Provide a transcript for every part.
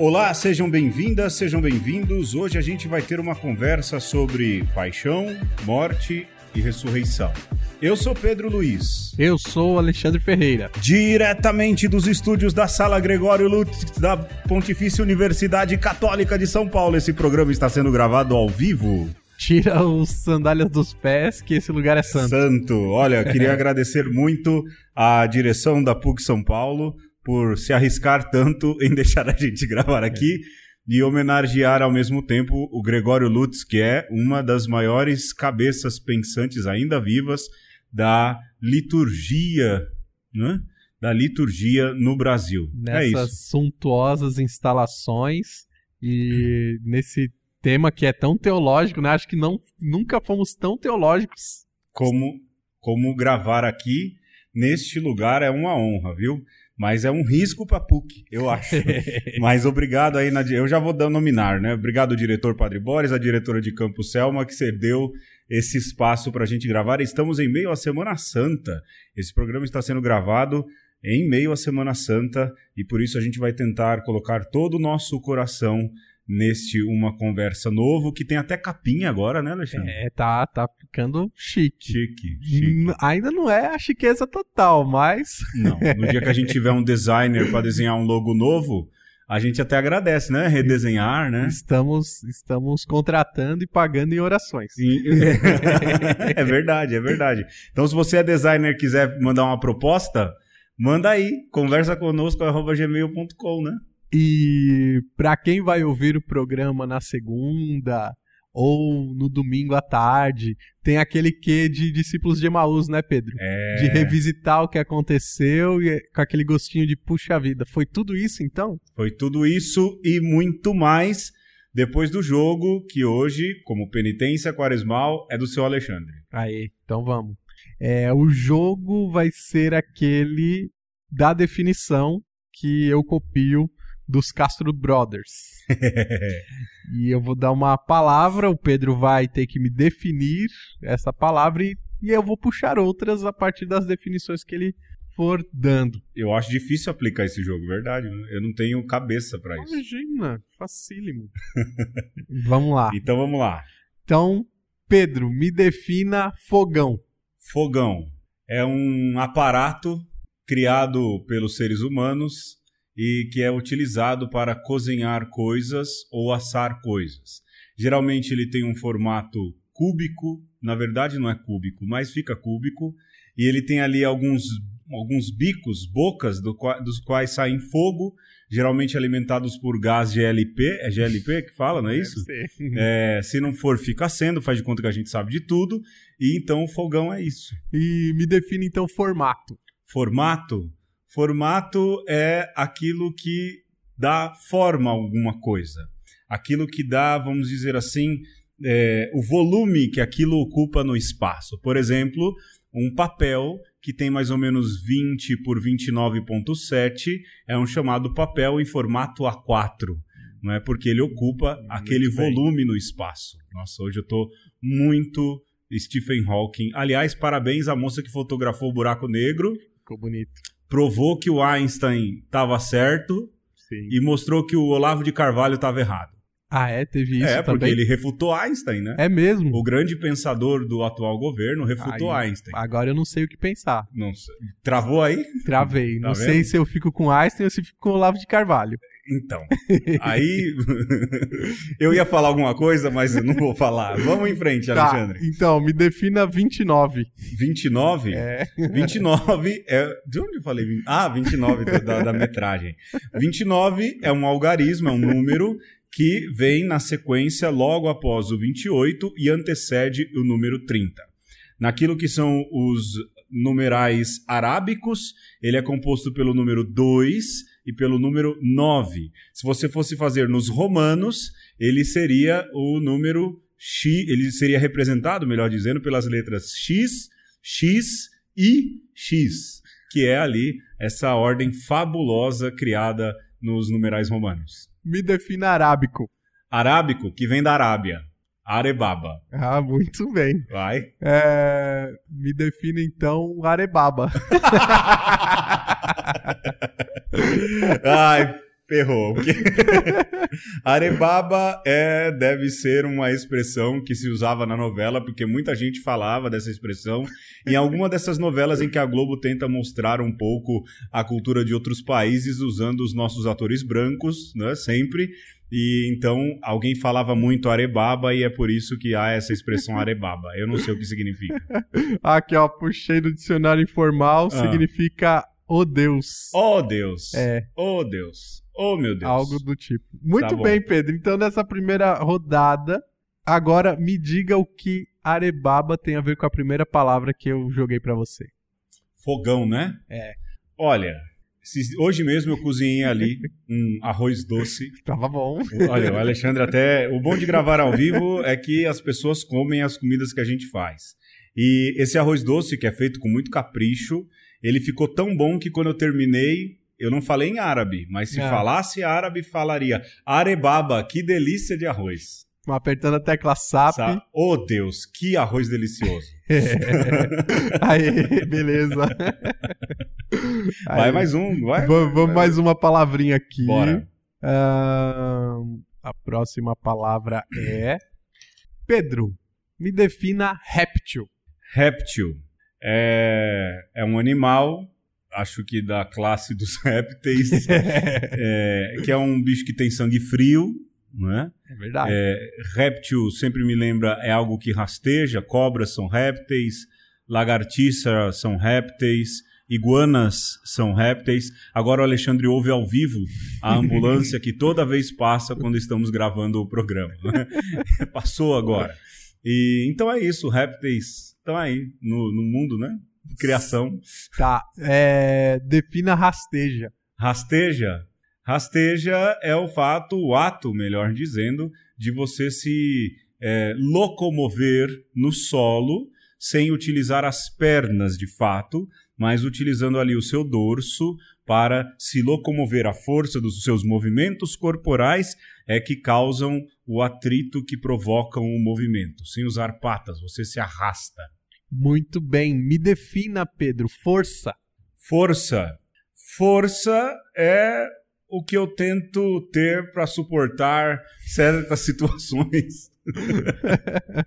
Olá, sejam bem-vindas, sejam bem-vindos. Hoje a gente vai ter uma conversa sobre paixão, morte e ressurreição. Eu sou Pedro Luiz. Eu sou Alexandre Ferreira. Diretamente dos estúdios da Sala Gregório Lutz da Pontifícia Universidade Católica de São Paulo. Esse programa está sendo gravado ao vivo. Tira os sandálias dos pés, que esse lugar é santo. Santo. Olha, queria agradecer muito à direção da PUC São Paulo por se arriscar tanto em deixar a gente gravar aqui e homenagear ao mesmo tempo o Gregório Lutz, que é uma das maiores cabeças pensantes ainda vivas da liturgia, né? Da liturgia no Brasil. é Nessas isso. suntuosas instalações e nesse tema que é tão teológico, né? Acho que não, nunca fomos tão teológicos. Como, como gravar aqui neste lugar é uma honra, viu? Mas é um risco para PUC, eu acho. Mas obrigado aí, na, eu já vou nominar, né? Obrigado, diretor Padre Boris, a diretora de Campo Selma, que cedeu esse espaço para a gente gravar. Estamos em meio à Semana Santa. Esse programa está sendo gravado em meio à Semana Santa e por isso a gente vai tentar colocar todo o nosso coração neste Uma Conversa Novo, que tem até capinha agora, né, Alexandre? É, tá, tá ficando chique. Chique, chique. Ainda não é a chiqueza total, mas. Não, no dia que a gente tiver um designer para desenhar um logo novo, a gente até agradece, né? Redesenhar, né? Estamos, estamos contratando e pagando em orações. Sim. é verdade, é verdade. Então, se você é designer e quiser mandar uma proposta, manda aí, conversa conosco, arroba gmail.com, né? E para quem vai ouvir o programa na segunda ou no domingo à tarde, tem aquele quê de discípulos de Emaús, né, Pedro? É... De revisitar o que aconteceu e com aquele gostinho de puxa vida. Foi tudo isso então? Foi tudo isso e muito mais depois do jogo, que hoje, como penitência quaresmal, é do seu Alexandre. Aí, então vamos. É, o jogo vai ser aquele da definição que eu copio dos Castro Brothers. e eu vou dar uma palavra, o Pedro vai ter que me definir essa palavra e, e, eu vou puxar outras a partir das definições que ele for dando. Eu acho difícil aplicar esse jogo, verdade. Eu não tenho cabeça para isso. Imagina, facílimo. vamos lá. Então vamos lá. Então, Pedro, me defina fogão. Fogão é um aparato criado pelos seres humanos e que é utilizado para cozinhar coisas ou assar coisas. Geralmente ele tem um formato cúbico, na verdade não é cúbico, mas fica cúbico, e ele tem ali alguns, alguns bicos, bocas, do, dos quais saem fogo, geralmente alimentados por gás GLP, é GLP que fala, não é isso? É, se não for, fica sendo, faz de conta que a gente sabe de tudo, e então o fogão é isso. E me define então formato. Formato? Formato é aquilo que dá forma a alguma coisa. Aquilo que dá, vamos dizer assim, é, o volume que aquilo ocupa no espaço. Por exemplo, um papel que tem mais ou menos 20 por 29.7 é um chamado papel em formato A4. Não é porque ele ocupa muito aquele bem. volume no espaço. Nossa, hoje eu estou muito Stephen Hawking. Aliás, parabéns à moça que fotografou o buraco negro. Ficou bonito provou que o Einstein estava certo Sim. e mostrou que o Olavo de Carvalho estava errado. Ah, é? Teve isso É, porque também? ele refutou Einstein, né? É mesmo? O grande pensador do atual governo refutou Aí, Einstein. Agora eu não sei o que pensar. Não sei. Travou aí? Travei. Tá não vendo? sei se eu fico com Einstein ou se fico com o Olavo de Carvalho. Então, aí eu ia falar alguma coisa, mas eu não vou falar. Vamos em frente, Tá, Alexandre. então, me defina 29. 29? É. 29 é. De onde eu falei? Ah, 29 da, da, da metragem. 29 é um algarismo, é um número que vem na sequência logo após o 28 e antecede o número 30. Naquilo que são os numerais arábicos, ele é composto pelo número 2 e pelo número 9. Se você fosse fazer nos romanos, ele seria o número X, ele seria representado, melhor dizendo, pelas letras X, X e X, que é ali essa ordem fabulosa criada nos numerais romanos. Me defina arábico. Arábico, que vem da Arábia. Arebaba. Ah, muito bem. Vai. É, me defina então arebaba. Ai, Ferrou. Arebaba é, deve ser uma expressão que se usava na novela, porque muita gente falava dessa expressão. Em alguma dessas novelas em que a Globo tenta mostrar um pouco a cultura de outros países usando os nossos atores brancos, né? Sempre. E então alguém falava muito arebaba e é por isso que há essa expressão arebaba. Eu não sei o que significa. Aqui, ó, puxei do dicionário informal, Ah. significa o Deus. Oh Deus. É. Oh Deus. Oh meu Deus. Algo do tipo. Muito Tá bem, Pedro. Então, nessa primeira rodada, agora me diga o que arebaba tem a ver com a primeira palavra que eu joguei pra você. Fogão, né? É. Olha, hoje mesmo eu cozinhei ali um arroz doce. Tava bom. Olha, o Alexandre até. O bom de gravar ao vivo é que as pessoas comem as comidas que a gente faz. E esse arroz doce, que é feito com muito capricho, ele ficou tão bom que quando eu terminei, eu não falei em árabe, mas se Ah. falasse árabe, falaria arebaba, que delícia de arroz. Apertando a tecla SAP. Sa- Oh Deus, que arroz delicioso. Aê, beleza. Vai Aí, mais um, vai. Vamos, vamos mais uma palavrinha aqui. Bora. Ahn, a próxima palavra é. Pedro, me defina réptil. Réptil é, é um animal, acho que da classe dos répteis, é, que é um bicho que tem sangue frio, não é? É verdade. Réptil sempre me lembra é algo que rasteja, cobras são répteis, lagartixas são répteis, iguanas são répteis. Agora o Alexandre ouve ao vivo a ambulância que toda vez passa quando estamos gravando o programa. Passou agora. E então é isso, répteis estão aí no, no mundo, né? Criação. Tá. é, defina rasteja. Rasteja. Rasteja é o fato, o ato, melhor dizendo, de você se é, locomover no solo sem utilizar as pernas de fato, mas utilizando ali o seu dorso para se locomover. A força dos seus movimentos corporais é que causam o atrito que provocam o movimento. Sem usar patas, você se arrasta. Muito bem. Me defina, Pedro. Força. Força. Força é o que eu tento ter para suportar certas situações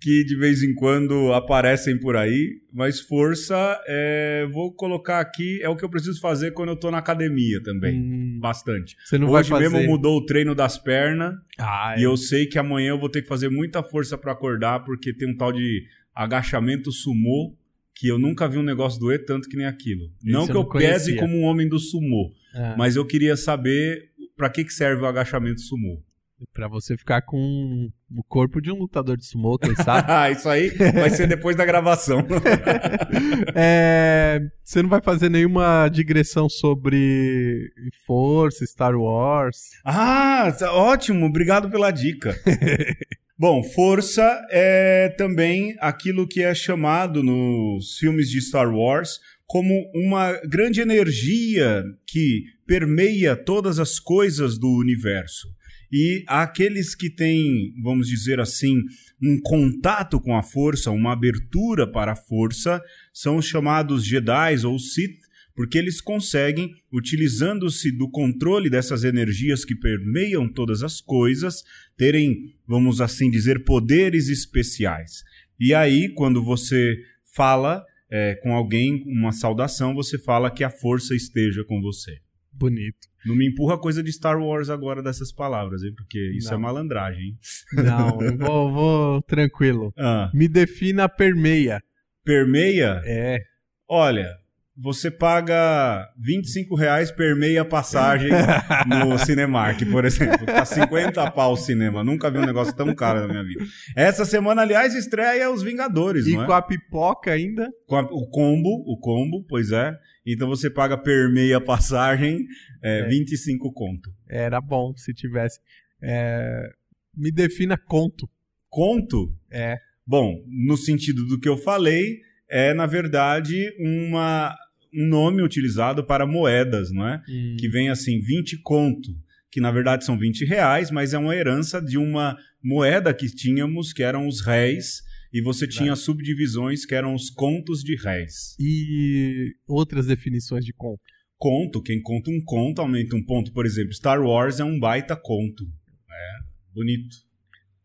que de vez em quando aparecem por aí, mas força é, vou colocar aqui é o que eu preciso fazer quando eu tô na academia também, Hum, bastante. você não Hoje vai fazer... mesmo mudou o treino das pernas Ah, e eu sei que amanhã eu vou ter que fazer muita força para acordar porque tem um tal de agachamento sumô que eu nunca vi um negócio doer tanto que nem aquilo. Esse não eu que não eu pese conhecia. como um homem do sumô, Ah, mas eu queria saber para que, que serve o agachamento sumô. Pra você ficar com o corpo de um lutador de sumo, quem sabe? Ah, isso aí vai ser depois da gravação. É, você não vai fazer nenhuma digressão sobre força, Star Wars. ah, tá ótimo, obrigado pela dica. Bom, força é também aquilo que é chamado nos filmes de Star Wars como uma grande energia que permeia todas as coisas do universo. E aqueles que têm, vamos dizer assim, um contato com a força, uma abertura para a força, são os chamados Jedi ou Sith, porque eles conseguem, utilizando-se do controle dessas energias que permeiam todas as coisas, terem, vamos assim dizer, poderes especiais. E aí, quando você fala é, com alguém, uma saudação, você fala que a força esteja com você. Bonito. Não me empurra coisa de Star Wars agora dessas palavras, hein? Porque isso Não. é malandragem, hein? Não, eu vou, vou tranquilo. Ah, Me defina permeia. permeia? É. Olha, você paga 25 reais per meia passagem no Cinemark, por exemplo. Tá 50 pau o cinema. Nunca vi um negócio tão caro na minha vida. Essa semana, aliás, estreia Os Vingadores, E não é? com a pipoca ainda. Com a- o combo, o combo, pois é. Então você paga per meia passagem é, É. 25 conto. Era bom se tivesse. É, me defina conto. Conto? É. Bom, no sentido do que eu falei, é, na verdade, uma, um nome utilizado para moedas, não é? Hum, que vem assim, 20 conto, que na verdade são 20 reais, mas é uma herança de uma moeda que tínhamos, que eram os réis, e você tinha subdivisões que eram os contos de réis. E outras definições de conto. Conto, quem conta um conto aumenta um ponto. Por exemplo, Star Wars é um baita conto. É, bonito.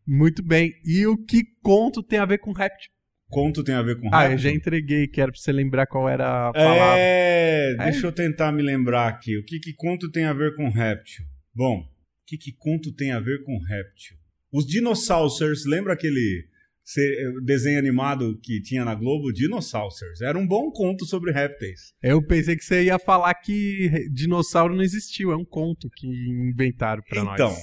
Muito bem. E o que conto tem a ver com réptil? Conto tem a ver com Ah, eu já entreguei, que era pra você lembrar qual era a palavra. É, deixa eu tentar me lembrar aqui. O que, que conto tem a ver com réptil? Bom, o que, que conto tem a ver com réptil? Os dinossauros, lembra aquele se- desenho animado que tinha na Globo? Dinossauros. Era um bom conto sobre répteis. Eu pensei que você ia falar que dinossauro não existiu, é um conto que inventaram pra então, nós.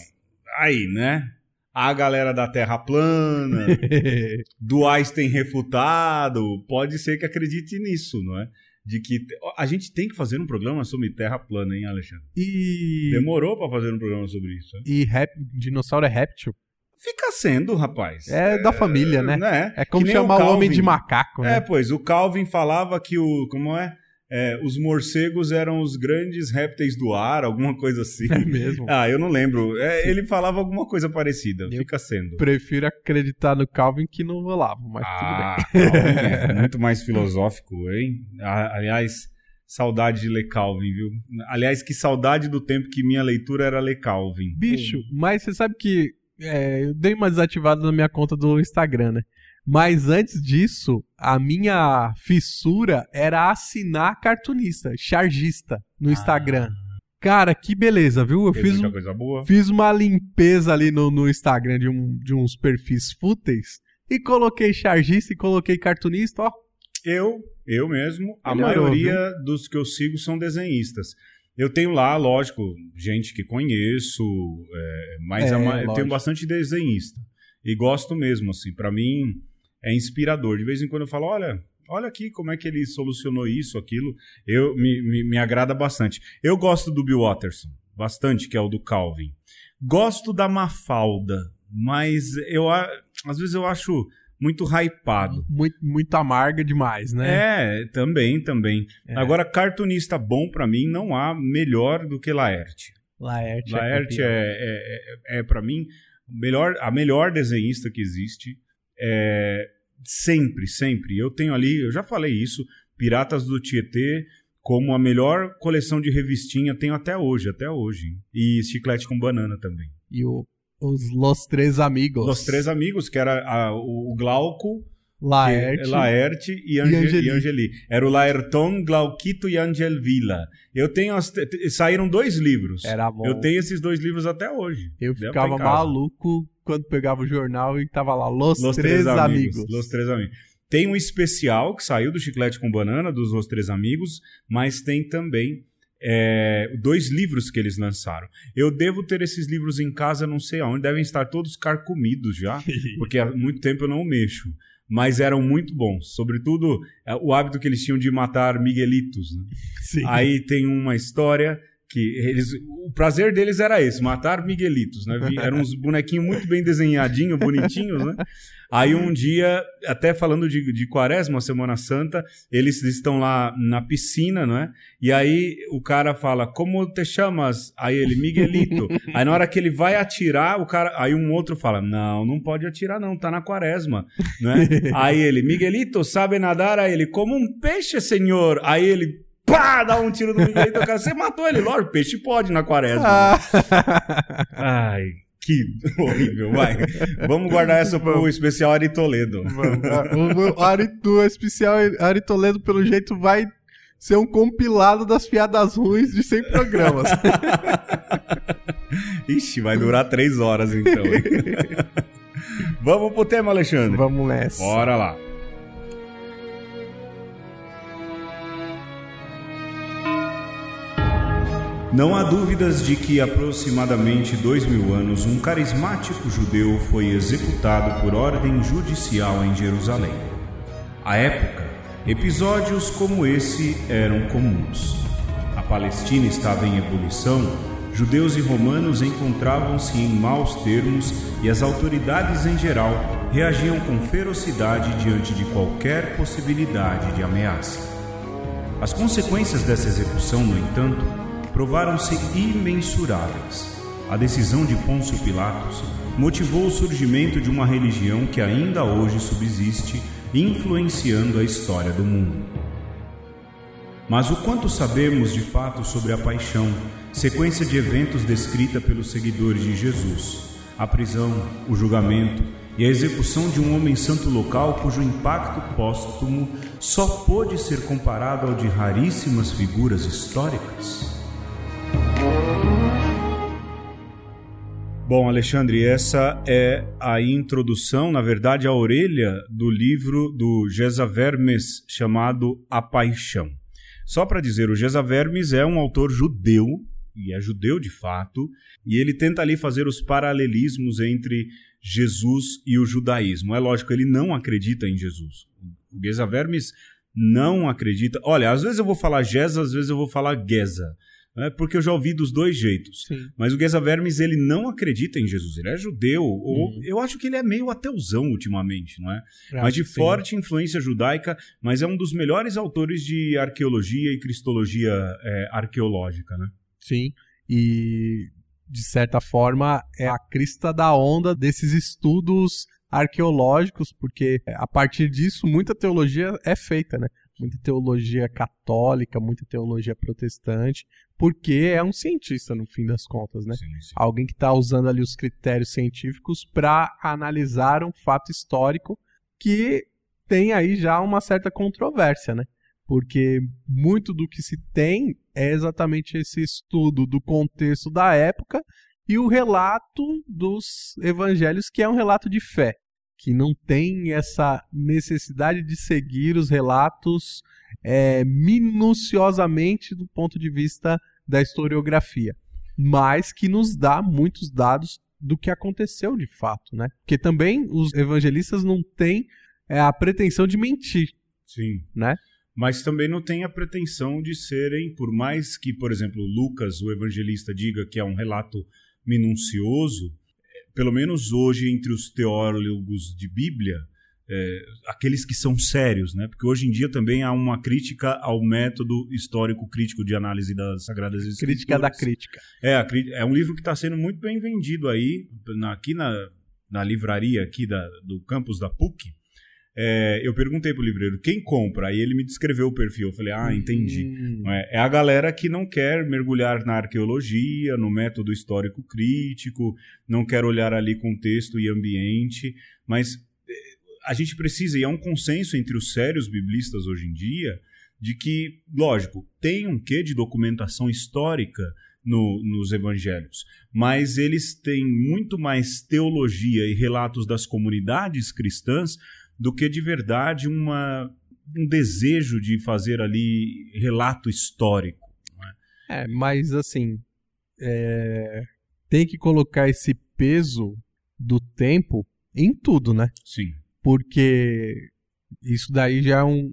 aí, né? A galera da Terra plana, do Einstein refutado, pode ser que acredite nisso, não é? De que a gente tem que fazer um programa sobre Terra plana, hein, Alexandre? e Demorou pra fazer um programa sobre isso. hein? e rép... dinossauro é réptil? Fica sendo, rapaz. É da família, né? né? É como chamar o Calvin. homem de macaco, É, né? pois, o Calvin falava que o. Como é? É, os morcegos eram os grandes répteis do ar, alguma coisa assim. É mesmo. Ah, eu não lembro. É, ele falava alguma coisa parecida. Eu- Fica sendo. Prefiro acreditar no Calvin que no Olavo, mas Ah, Calvin é muito mais filosófico, hein? Ah, Aliás, saudade de ler Calvin, viu? Aliás, que saudade do tempo que minha leitura era ler Calvin. tudo bem. Bicho, mas você sabe que é, eu dei uma desativada na minha conta do Instagram, né? Mas antes disso, a minha fissura era assinar cartunista, chargista no Instagram. Cara, que beleza, viu? Eu fiz, um- fiz uma limpeza ali no, no Instagram de, um- de uns perfis fúteis e coloquei chargista e coloquei cartunista, ó. Eu, eu mesmo, a Melhorou, maioria dos que eu sigo são desenhistas. Eu tenho lá, lógico, gente que conheço, é, mas É, a eu tenho bastante desenhista. E gosto mesmo, assim. Pra mim, é inspirador. De vez em quando eu falo, olha, olha aqui como é que ele solucionou isso, aquilo. Eu, me, me, me agrada bastante. Eu gosto do Bill Watterson, bastante, que é o do Calvin. Gosto da Mafalda, mas eu, às vezes eu acho muito hypado. Muito, muito amarga demais, né? É, também, também. É. Agora, cartunista bom pra mim não há melhor do que Laerte. Laerte, Laerte campeão. é, é, é, é para mim melhor, a melhor desenhista que existe. É, sempre, sempre. Eu tenho ali, eu já falei isso, Piratas do Tietê como a melhor coleção de revistinha tenho até hoje, até hoje. E Chiclete com Banana também. E o, os Los Três Amigos. Os Três Amigos, que era a- o, Glauco, Laerte. Laerte e, Ange- Angeli. e Angeli. Era o Laerton, Glauquito e Angel Villa. Eu tenho as, saíram dois livros. Era bom. Eu tenho esses dois livros até hoje. Eu ficava tá maluco quando pegava o jornal e tava lá, Los, Los Três, Amigos. Los Três Amigos. Tem um especial que saiu do Chiclete com Banana, dos Los Três Amigos, mas tem também é, dois livros que eles lançaram. Eu devo ter esses livros em casa, não sei aonde, devem estar todos carcomidos já, porque há muito tempo eu não mexo. Mas eram muito bons. Sobretudo, é, o hábito que eles tinham de matar miguelitos. Né? Aí tem uma história que eles, o prazer deles era esse, matar miguelitos, né? Eram uns bonequinhos muito bem desenhadinhos, bonitinhos, né? Aí um dia, até falando de, de quaresma, Semana Santa, eles estão lá na piscina, não é? E aí o cara fala, como te chamas? Aí ele, Miguelito. aí na hora que ele vai atirar, o cara, aí um outro fala, não, não pode atirar não, tá na quaresma, né? aí ele, Miguelito, sabe nadar? Aí ele, como um peixe, senhor. Aí ele, pá, dá um tiro no Miguelito. O cara, você matou ele, lógico, peixe pode na quaresma. Ah, Ai, que horrível, vai. Vamos guardar essa pro especial Ari Toledo. o, o Aritu, o especial Ari Toledo, pelo jeito, vai ser um compilado das piadas ruins de 100 programas. Ixi, vai durar três horas então. Vamos pro tema, Alexandre. Vamos nessa. Bora lá. Não há dúvidas de que, aproximadamente dois mil anos, um carismático judeu foi executado por ordem judicial em Jerusalém. À época, episódios como esse eram comuns. A Palestina estava em ebulição, judeus e romanos encontravam-se em maus termos e as autoridades em geral reagiam com ferocidade diante de qualquer possibilidade de ameaça. As consequências dessa execução, no entanto, provaram-se imensuráveis. A decisão de Pôncio Pilatos motivou o surgimento de uma religião que ainda hoje subsiste, influenciando a história do mundo. Mas o quanto sabemos de fato sobre a paixão, sequência de eventos descrita pelos seguidores de Jesus, a prisão, o julgamento e a execução de um homem santo local cujo impacto póstumo só pôde ser comparado ao de raríssimas figuras históricas? Bom, Alexandre, essa é a introdução, na verdade, a orelha do livro do Gesa Vermes chamado A Paixão. Só para dizer, o Gesa Vermes é um autor judeu, e é judeu de fato, e ele tenta ali fazer os paralelismos entre Jesus e o judaísmo. É lógico, ele não acredita em Jesus. O Gesa Vermes não acredita. Olha, às vezes eu vou falar Gesa, às vezes eu vou falar Geza né? porque eu já ouvi dos dois jeitos. Sim. Mas o Geza Vermes, ele não acredita em Jesus, ele é judeu, ou Uhum. eu acho que ele é meio ateuzão ultimamente, não é? Mas de sim. forte influência judaica, mas é um dos melhores autores de arqueologia e cristologia é, arqueológica, né? Sim. E, de certa forma, é a crista da onda desses estudos arqueológicos, porque a partir disso muita teologia é feita, né? Muita teologia católica, muita teologia protestante, porque é um cientista, no fim das contas, né? Sim, sim. Alguém que está usando ali os critérios científicos para analisar um fato histórico que tem aí já uma certa controvérsia, né? Porque muito do que se tem é exatamente esse estudo do contexto da época e o relato dos evangelhos, que é um relato de fé, que não tem essa necessidade de seguir os relatos é, minuciosamente do ponto de vista da historiografia, mas que nos dá muitos dados do que aconteceu de fato, né? Porque também os evangelistas não têm é, a pretensão de mentir, Sim. né? Mas também não tem a pretensão de serem, por mais que, por exemplo, Lucas, o evangelista, diga que é um relato minucioso, pelo menos hoje entre os teólogos de Bíblia, eh, aqueles que são sérios, né? Porque hoje em dia também há uma crítica ao método histórico crítico de análise das Sagradas Escrituras. Crítica da crítica. É, a é um livro que está sendo muito bem vendido aí, na- aqui na, na livraria aqui da, do campus da PUC. É, eu perguntei pro livreiro, quem compra? Aí ele me descreveu o perfil. Eu falei, ah, entendi. Hum, É, é a galera que não quer mergulhar na arqueologia, no método histórico crítico, não quer olhar ali contexto e ambiente, mas eh, a gente precisa, e é um consenso entre os sérios biblistas hoje em dia, de que, lógico, tem um quê de documentação histórica no- nos evangelhos, mas eles têm muito mais teologia e relatos das comunidades cristãs do que de verdade uma, um desejo de fazer ali relato histórico. É, mas assim, é, tem que colocar esse peso do tempo em tudo, né? Sim, porque isso daí já é um-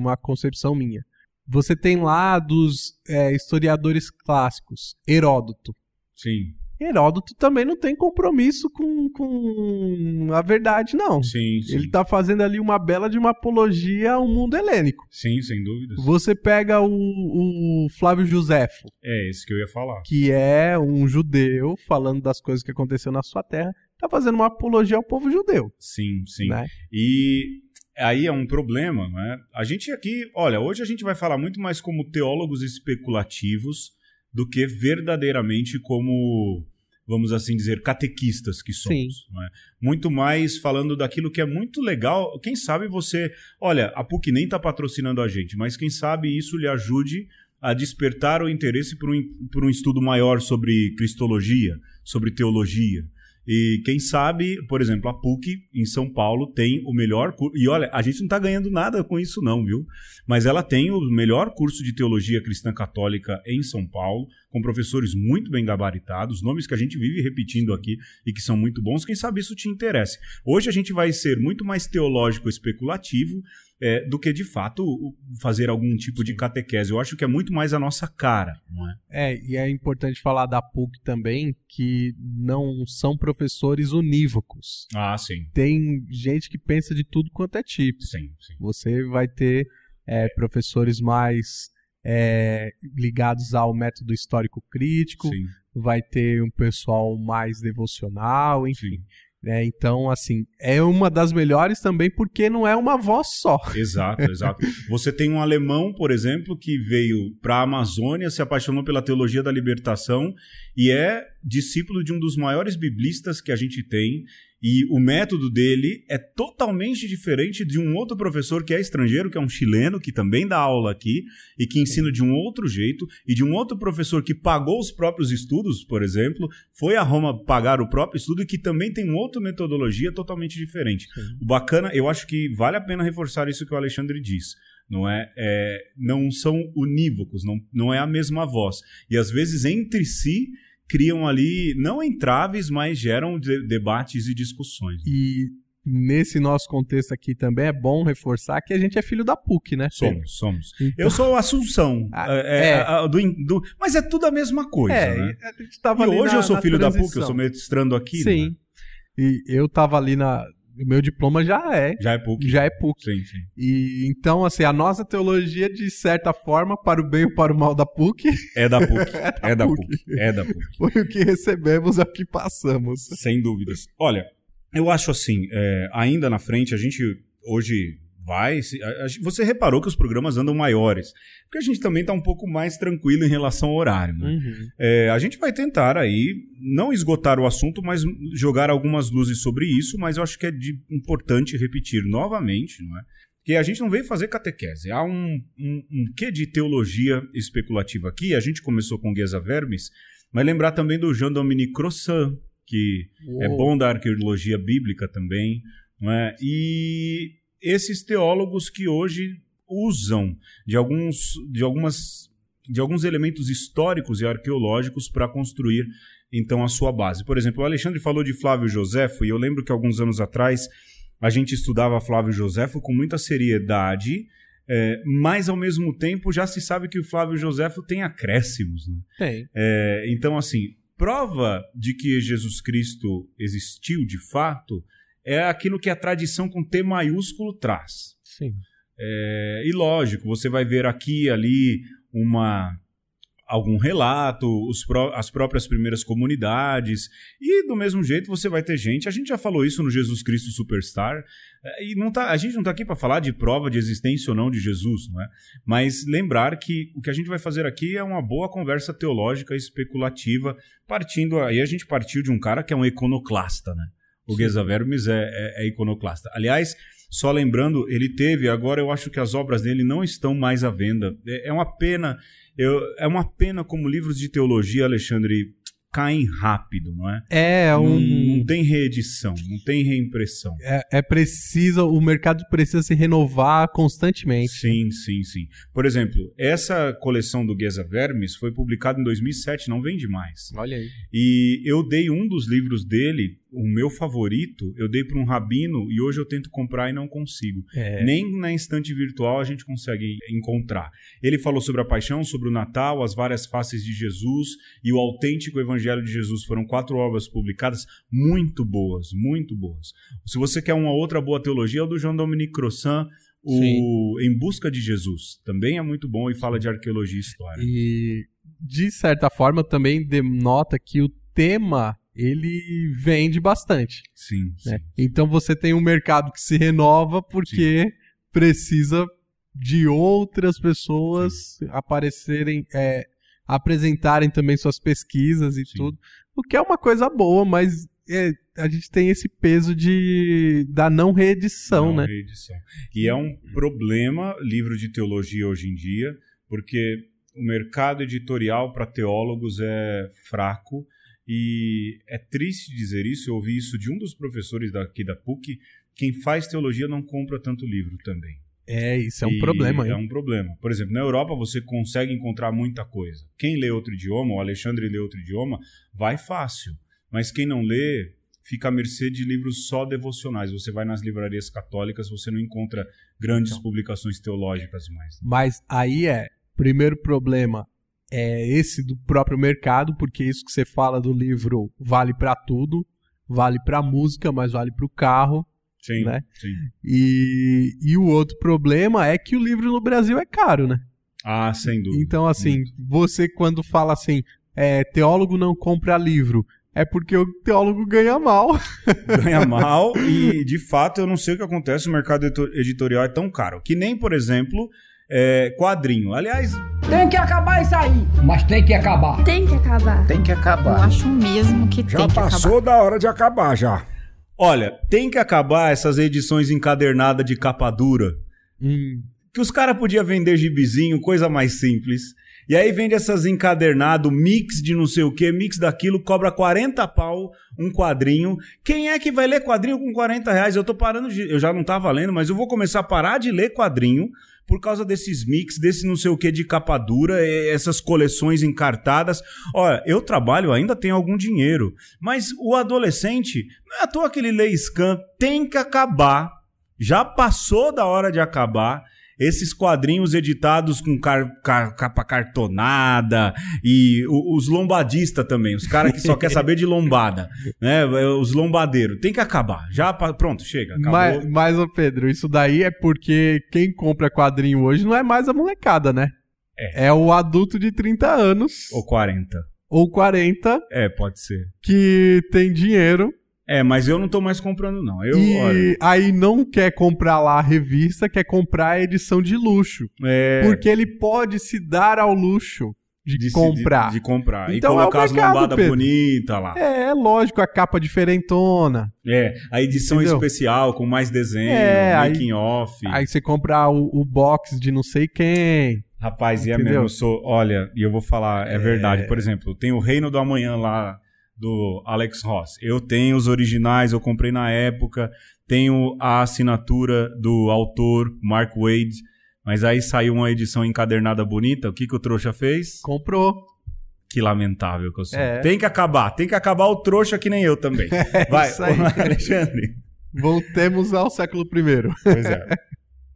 uma concepção minha. Você tem lá dos é, historiadores clássicos, Heródoto. sim, Heródoto também não tem compromisso com, com a verdade, não. sim, sim. Ele tá fazendo ali uma bela de uma apologia ao mundo helênico. Sim, sem dúvidas. Você pega o, o Flávio Josefo, É esse que eu ia falar. que é um judeu falando das coisas que aconteceu na sua terra, tá fazendo uma apologia ao povo judeu, Sim, sim. né? E aí é um problema, né? A gente aqui, olha, hoje a gente vai falar muito mais como teólogos especulativos do que verdadeiramente como, vamos assim dizer, catequistas que somos. é? Muito mais falando daquilo que é muito legal. Quem sabe você. Olha, a PUC nem está patrocinando a gente, mas quem sabe isso lhe ajude a despertar o interesse por um, por um estudo maior sobre cristologia, sobre teologia. E quem sabe, por exemplo, a PUC em São Paulo tem o melhor curso. E olha, a gente não está ganhando nada com isso, não, viu? Mas ela tem o melhor curso de teologia cristã católica em São Paulo, com professores muito bem gabaritados, nomes que a gente vive repetindo aqui e que são muito bons. Quem sabe isso te interessa. Hoje a gente vai ser muito mais teológico especulativo é, do que, de fato, fazer algum tipo de catequese. Eu acho que é muito mais a nossa cara, não é? É, e é importante falar da PUC também, que não são professores unívocos. Ah, sim. Tem gente que pensa de tudo quanto é tipo. Sim, sim. Você vai ter é, professores mais é, ligados ao método histórico crítico, Sim, vai ter um pessoal mais devocional, enfim. Né? Então, assim, é uma das melhores também porque não é uma voz só. Exato, exato. Você tem um alemão, por exemplo, que veio para a Amazônia, se apaixonou pela teologia da libertação e é discípulo de um dos maiores biblistas que a gente tem. E o método dele é totalmente diferente de um outro professor que é estrangeiro, que é um chileno, que também dá aula aqui e que ensina de um outro jeito, e de um outro professor que pagou os próprios estudos, por exemplo, foi a Roma pagar o próprio estudo e que também tem outra metodologia totalmente diferente. O bacana, eu acho que vale a pena reforçar isso que o Alexandre diz não é, é, não são unívocos, não, não é a mesma voz. E às vezes entre si criam ali, não entraves, mas geram de, debates e discussões. E nesse nosso contexto aqui também é bom reforçar que a gente é filho da PUC, né? Somos, somos. Então... Eu sou Assunção. Ah, é, é. do, do, mas é tudo a mesma coisa, é, né? A e hoje na, eu sou filho transição. da PUC, eu sou mestrando aqui. Sim. Né? E eu tava ali na, meu diploma já é. Já é PUC. Já é PUC. Sim, sim. E então, assim, a nossa teologia, de certa forma, para o bem ou para o mal da PUC. É da PUC. é, da, é PUC. PUC. É da PUC. Foi o que recebemos, é o que passamos. Sem dúvidas. Olha, eu acho assim, é, ainda na frente, a gente hoje vai. Você reparou que os programas andam maiores. Porque a gente também está um pouco mais tranquilo em relação ao horário. Né? Uhum. É, a gente vai tentar aí não esgotar o assunto, mas jogar algumas luzes sobre isso. Mas eu acho que é de, importante repetir novamente, não é? Que a gente não veio fazer catequese. Há um, um, um quê de teologia especulativa aqui. A gente começou com Gesa Vermes, mas lembrar também do Jean-Dominique Crossan, que é Uou. é bom da arqueologia bíblica também. Não é? E esses teólogos que hoje usam de alguns, de algumas, de alguns elementos históricos e arqueológicos para construir então a sua base. Por exemplo, o Alexandre falou de Flávio Joséfo e eu lembro que alguns anos atrás a gente estudava Flávio Joséfo com muita seriedade. É, mas ao mesmo tempo já se sabe que o Flávio Joséfo tem acréscimos. Né? Tem. É, então, assim, prova de que Jesus Cristo existiu de fato é aquilo que a tradição com T maiúsculo traz. Sim. É, e lógico, você vai ver aqui ali uma algum relato, pró as próprias primeiras comunidades, e do mesmo jeito você vai ter gente, a gente já falou isso no Jesus Cristo Superstar, é, e não tá, a gente não está aqui para falar de prova de existência ou não de Jesus, não é? Mas lembrar que o que a gente vai fazer aqui é uma boa conversa teológica especulativa, partindo aí a gente partiu de um cara que é um iconoclasta, né? O Geza Vermes é, é, é, iconoclasta. Aliás, só lembrando, ele teve, agora eu acho que as obras dele não estão mais à venda. É, é uma pena, eu, é uma pena como livros de teologia, Alexandre, caem rápido, não é? É, um... não, não tem reedição, não tem reimpressão. É, é preciso, o mercado precisa se renovar constantemente. Sim, sim, sim. Por exemplo, essa coleção do Geza Vermes foi publicada em 2007, não vende mais. Olha aí. E eu dei um dos livros dele o meu favorito, eu dei para um rabino e hoje eu tento comprar e não consigo. É. Nem na estante virtual a gente consegue encontrar. Ele falou sobre a paixão, sobre o Natal, as várias faces de Jesus e o autêntico Evangelho de Jesus. Foram quatro obras publicadas muito boas, muito boas. Se você quer uma outra boa teologia, é o do João Dominique Crossan, o Sim. Em Busca de Jesus. Também é muito bom e fala de arqueologia e história. E, de certa forma, também denota que o tema ele vende bastante. Sim, né? sim, Então você tem um mercado que se renova porque sim. precisa de outras pessoas sim. aparecerem, é, apresentarem também suas pesquisas e tudo. O que é uma coisa boa, mas é, a gente tem esse peso de da não reedição, não né? Reedição. E é um problema livro de teologia hoje em dia, porque o mercado editorial para teólogos é fraco e é triste dizer isso, eu ouvi isso de um dos professores daqui da PUC. Quem faz teologia não compra tanto livro também. É, isso é um e problema. Hein? É um problema. Por exemplo, na Europa você consegue encontrar muita coisa. Quem lê outro idioma, o Alexandre lê outro idioma, vai fácil. Mas quem não lê, fica à mercê de livros só devocionais. Você vai nas livrarias católicas, você não encontra grandes então, publicações teológicas mais. Mas aí é, primeiro problema, é esse do próprio mercado, porque isso que você fala do livro vale para tudo, vale para música, mas vale para o carro. Sim, né? sim. E, e o outro problema é que o livro no Brasil é caro, né? Ah, sem dúvida. Então, assim, Muito. você quando fala assim, é, teólogo não compra livro, É porque o teólogo ganha mal. ganha mal e, de fato, eu não sei o que acontece. O mercado editorial é tão caro. Que nem, por exemplo, é, quadrinho. Aliás. Tem que acabar isso aí. Mas tem que acabar. Tem que acabar. Tem que acabar. Eu acho mesmo que já tem que acabar. Já passou da hora de acabar já. Olha, tem que acabar essas edições encadernadas de capa dura. Hum. Que os caras podiam vender gibizinho, coisa mais simples. E aí vende essas encadernado, mix de não sei o que, mix daquilo, cobra 40 pau um quadrinho. Quem é que vai ler quadrinho com 40 reais? Eu tô parando de. Eu já não tava lendo, mas eu vou começar a parar de ler quadrinho por causa desses mix, desse não sei o que de capa dura, essas coleções encartadas. Olha, eu trabalho, ainda tenho algum dinheiro, mas o adolescente, não é à toa que ele lê scan, tem que acabar. Já passou da hora de acabar esses quadrinhos editados com car, car, capa cartonada e os lombadistas também, os caras que só quer saber de lombada, né? Os lombadeiros. Tem que acabar. Já pronto, chega. Acabou. Mas, mas ô Pedro, isso daí é porque quem compra quadrinho hoje não é mais a molecada, né? É. é o adulto de 30 anos. Ou 40. Ou 40. É, pode ser. Que tem dinheiro é, mas eu não tô mais comprando, não. Eu, e olha... aí não quer comprar lá a revista, quer comprar a edição de luxo. É... Porque ele pode se dar ao luxo de, de comprar. De, de, comprar. Então, e colocar é mercado, as lombadas bonitas lá. É, lógico, a capa diferentona. É, a edição Entendeu? especial com mais desenho, é, making aí, off. Aí você compra o, o box de não sei quem. Rapaz, e é mesmo, eu sou. Olha, e eu vou falar, é, é, verdade. Por exemplo, tem o Reino do Amanhã lá do Alex Ross. Eu tenho os originais, eu comprei na época, tenho a assinatura do autor, Mark Wade, mas aí saiu uma edição encadernada bonita. O que, que o trouxa fez? Comprou. Que lamentável que eu sou. É. Tem que acabar, tem que acabar o trouxa que nem eu também. É Vai, Alexandre. Voltemos ao século I. Pois é.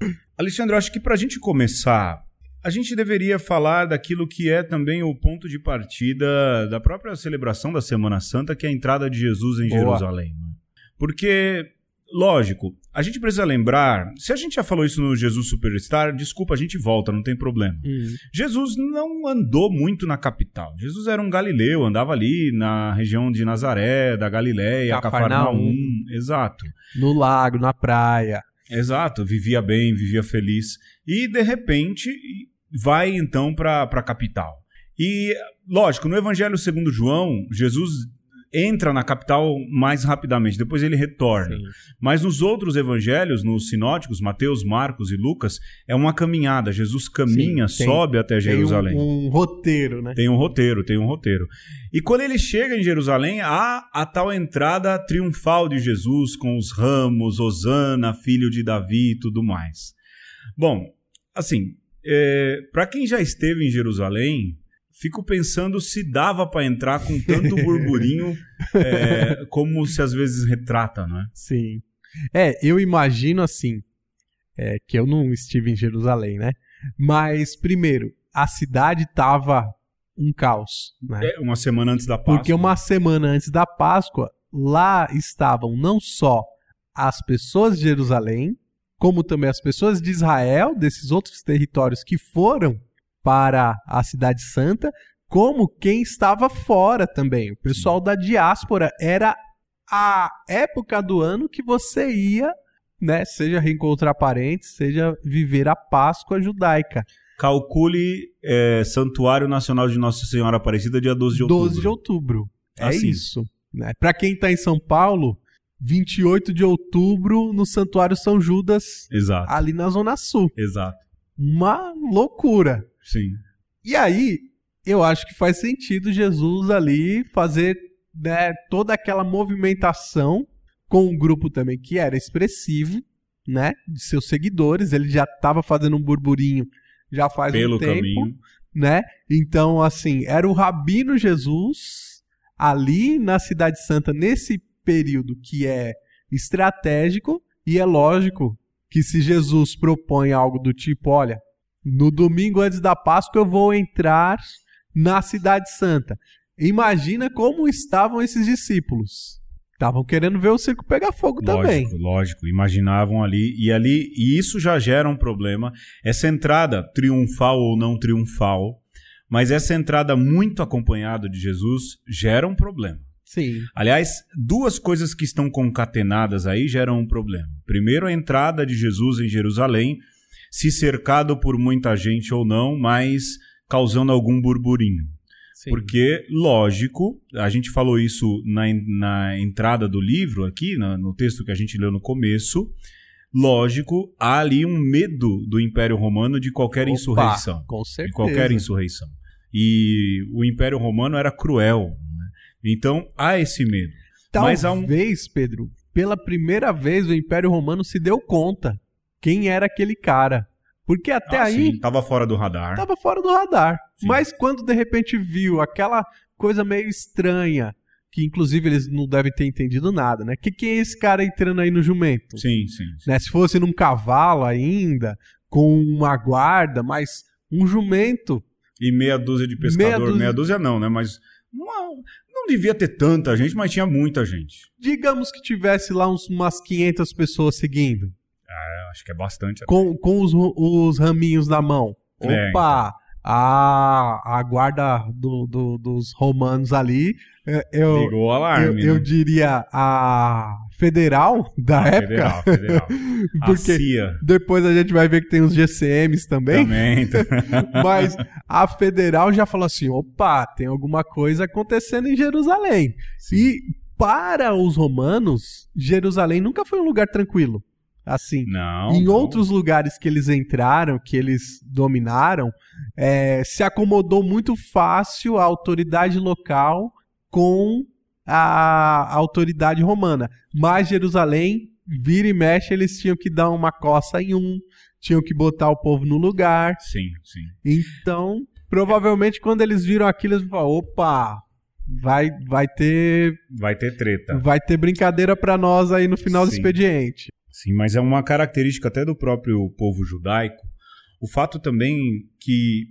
Alexandre, eu acho que para a gente começar a gente deveria falar daquilo que é também o ponto de partida da própria celebração da Semana Santa, que é a entrada de Jesus em Boa. Jerusalém. Né? Porque, lógico, a gente precisa lembrar, se a gente já falou isso no Jesus Superstar, desculpa, a gente volta, não tem problema. Uhum. Jesus não andou muito na capital. Jesus era um galileu, andava ali na região de Nazaré, da Galiléia, Cafarnaum. Exato. No lago, na praia. Exato, vivia bem, vivia feliz. E, de repente, vai então para a capital. E, lógico, no Evangelho segundo João, Jesus entra na capital mais rapidamente, depois ele retorna. Sim. Mas nos outros evangelhos, nos sinóticos, Mateus, Marcos e Lucas, é uma caminhada. Jesus caminha, Sim, tem, sobe até Jerusalém. Tem um, um, roteiro, né? Tem um roteiro, tem um roteiro. E quando ele chega em Jerusalém, há a tal entrada triunfal de Jesus com os ramos, Osana, filho de Davi e tudo mais. Bom, assim, é, para quem já esteve em Jerusalém, fico pensando se dava para entrar com tanto burburinho é, como se às vezes retrata, não é? Sim. É, eu imagino assim, é, que eu não estive em Jerusalém, né? Mas, primeiro, a cidade tava um caos, né? É, uma semana antes da Páscoa. Porque uma semana antes da Páscoa, lá estavam não só as pessoas de Jerusalém, como também as pessoas de Israel, desses outros territórios que foram para a Cidade Santa, como quem estava fora também. O pessoal da diáspora era a época do ano que você ia, né, seja reencontrar parentes, seja viver a Páscoa judaica. Calcule é, Santuário Nacional de Nossa Senhora Aparecida, dia 12 de outubro. 12 de outubro. É assim. isso. Né? Para quem está em São Paulo, 28 de outubro no Santuário São Judas, Exato. ali na Zona Sul. Exato. Uma loucura. Sim. E aí, eu acho que faz sentido Jesus ali fazer né, toda aquela movimentação com um grupo também que era expressivo, né, de seus seguidores. Ele já estava fazendo um burburinho já faz Pelo um tempo, caminho. né? Então, assim, era o Rabino Jesus ali na Cidade Santa nesse período que é estratégico e é lógico que se Jesus propõe algo do tipo, olha, no domingo antes da Páscoa eu vou entrar na Cidade Santa. Imagina como estavam esses discípulos. Estavam querendo ver o circo pegar fogo lógico, também. Lógico, imaginavam ali e ali e isso já gera um problema. Essa entrada triunfal ou não triunfal, mas essa entrada muito acompanhada de Jesus gera um problema. Sim. Aliás, duas coisas que estão concatenadas aí geram um problema. Primeiro, a entrada de Jesus em Jerusalém, se cercado por muita gente ou não, mas causando algum burburinho. sim. Porque, lógico, a gente falou isso na, na entrada do livro aqui, na- no texto que a gente leu no começo. Lógico, há ali um medo do Império Romano de qualquer Opa, insurreição. Com De certeza. qualquer insurreição. E o Império Romano era cruel. Então há esse medo. Mas há um- Talvez, Pedro, pela primeira vez o Império Romano se deu conta quem era aquele cara. Porque até Ah, aí sim, tava fora do radar. tava fora do radar. Sim. Mas quando de repente viu aquela coisa meio estranha, que inclusive eles não devem ter entendido nada, né? Que quem é esse cara entrando aí no jumento? Sim, sim. sim. Né? Se fosse num cavalo ainda, com uma guarda, mas um jumento. E meia dúzia de pescador. Meia Meia dúzia- dúzia, não, né? Mas não, não devia ter tanta gente, mas tinha muita gente. Digamos que tivesse lá uns, umas 500 pessoas seguindo. Eu acho que é bastante. com, com os, os raminhos na mão. É, Opa! A, a guarda do- do- dos romanos ali, é, eu, Ligou o eu, alarme. eu né? diria a federal da Ah, época, Federal, federal. A porque CIA depois a gente vai ver que tem os GCMs também, também. tá. mas a federal já falou assim, opa, tem alguma coisa acontecendo em Jerusalém. E para os romanos, Jerusalém nunca foi um lugar tranquilo. Assim, Não. em não. outros lugares que eles entraram, que eles dominaram, é, se acomodou muito fácil a autoridade local com a autoridade romana. Mas Jerusalém, vira e mexe, eles tinham que dar uma coça em um, tinham que botar o povo no lugar. Sim, sim. Então, provavelmente, quando eles viram aquilo, eles falaram: opa, vai, vai, ter, Vai ter treta. vai ter brincadeira pra nós aí no final do Sim. expediente. Sim, mas é uma característica até do próprio povo judaico. O fato também que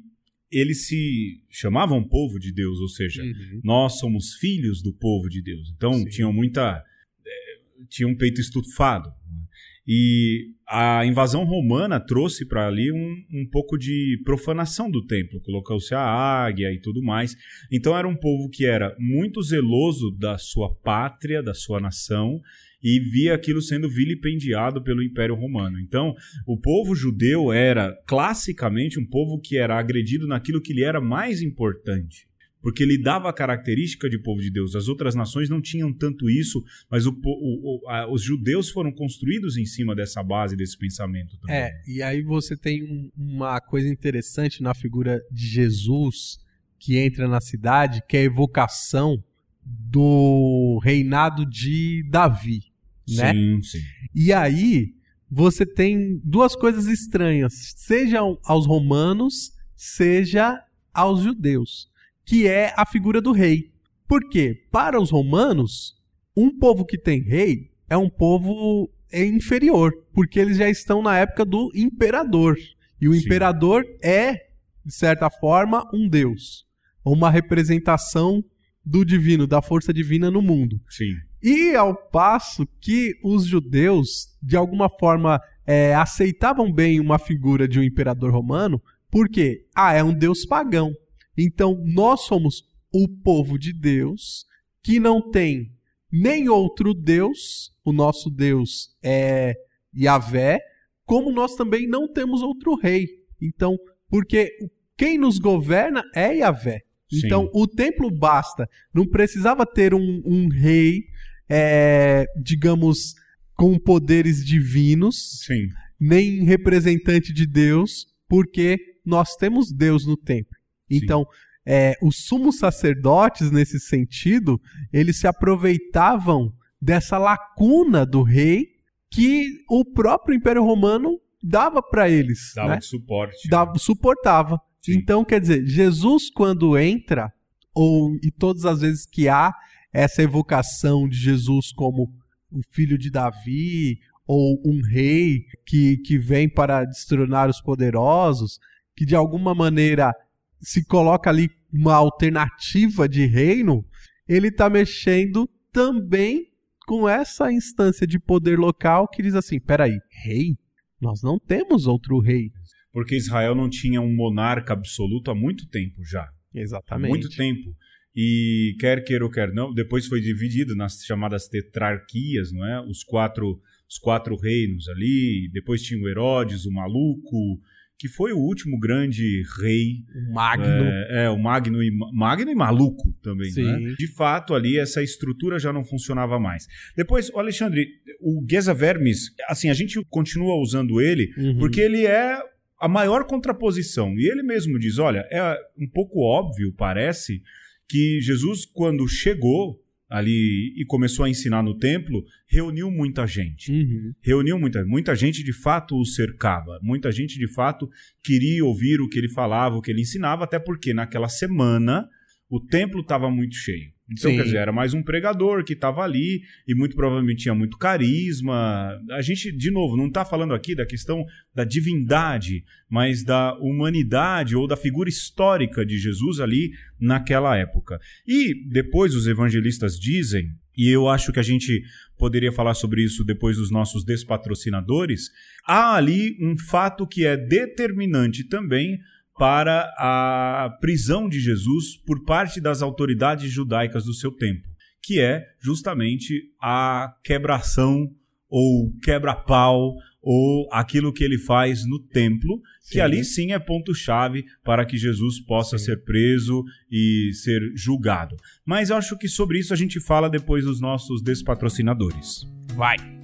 eles se chamavam povo de Deus, ou seja, nós somos filhos do povo de Deus. Então Sim. tinham muita. eh, tinha um peito estufado. né? E a invasão romana trouxe para ali um, um pouco de profanação do templo. Colocou-se a águia e tudo mais. Então era um povo que era muito zeloso da sua pátria, da sua nação, e via aquilo sendo vilipendiado pelo Império Romano. Então, o povo judeu era classicamente um povo que era agredido naquilo que lhe era mais importante. Porque ele dava a característica de povo de Deus. As outras nações não tinham tanto isso, mas o o- o- a- os judeus foram construídos em cima dessa base, desse pensamento também. É, e aí você tem um- uma coisa interessante na figura de Jesus que entra na cidade, que é a evocação do reinado de Davi, né? Sim, sim. E aí você tem duas coisas estranhas, seja aos romanos, seja aos judeus, que é a figura do rei. Por quê? Para os romanos, um povo que tem rei é um povo é inferior, porque eles já estão na época do imperador. E o Sim. imperador é, de certa forma, um deus, uma representação do divino, da força divina no mundo. Sim. E ao passo que os judeus, de alguma forma, é, aceitavam bem uma figura de um imperador romano, porque, ah, é um deus pagão. Então, nós somos o povo de Deus, que não tem nem outro deus, o nosso deus é Yahvé, como nós também não temos outro rei. Então, porque quem nos governa é Yahvé. Sim. Então, o templo basta. Não precisava ter um, um rei, é, digamos, com poderes divinos, Sim. nem representante de Deus, porque nós temos Deus no templo. Então, é, os sumos sacerdotes, nesse sentido, eles se aproveitavam dessa lacuna do rei que o próprio Império Romano dava para eles. Dava né? de suporte. dava- suportava. Sim. Então, quer dizer, Jesus, quando entra, ou e todas as vezes que há essa evocação de Jesus como o filho de Davi, ou um rei que, que vem para destronar os poderosos, que de alguma maneira se coloca ali uma alternativa de reino, ele está mexendo também com essa instância de poder local que diz assim: peraí, rei? Nós não temos outro rei. Porque Israel não tinha um monarca absoluto há muito tempo já. Há Exatamente. muito tempo. E quer queira ou quer não, depois foi dividido nas chamadas tetrarquias, não é? Os quatro, os quatro reinos ali, depois tinha o Herodes, o maluco, que foi o último grande rei. O Magno. É, é, o Magno e, Magno e maluco também, Sim. né? De fato, ali essa estrutura já não funcionava mais. Depois, o Alexandre, o Geza Vermes, assim, a gente continua usando ele Uhum. porque ele é a maior contraposição. E ele mesmo diz: olha, é um pouco óbvio, parece, que Jesus, quando chegou ali e começou a ensinar no templo, reuniu muita gente. Uhum. Reuniu muita, muita gente de fato o cercava, muita gente de fato queria ouvir o que ele falava, o que ele ensinava, até porque naquela semana o templo estava muito cheio. Então, Sim. quer dizer, era mais um pregador que estava ali e muito provavelmente tinha muito carisma. A gente, de novo, não está falando aqui da questão da divindade, mas da humanidade ou da figura histórica de Jesus ali naquela época. E depois os evangelistas dizem, e eu acho que a gente poderia falar sobre isso depois dos nossos despatrocinadores, há ali um fato que é determinante também para a prisão de Jesus por parte das autoridades judaicas do seu tempo, que é justamente a quebração ou quebra-pau ou aquilo que ele faz no templo, que Sim. ali sim é ponto-chave para que Jesus possa Sim. ser preso e ser julgado. Mas eu acho que sobre isso a gente fala depois dos nossos despatrocinadores. Vai.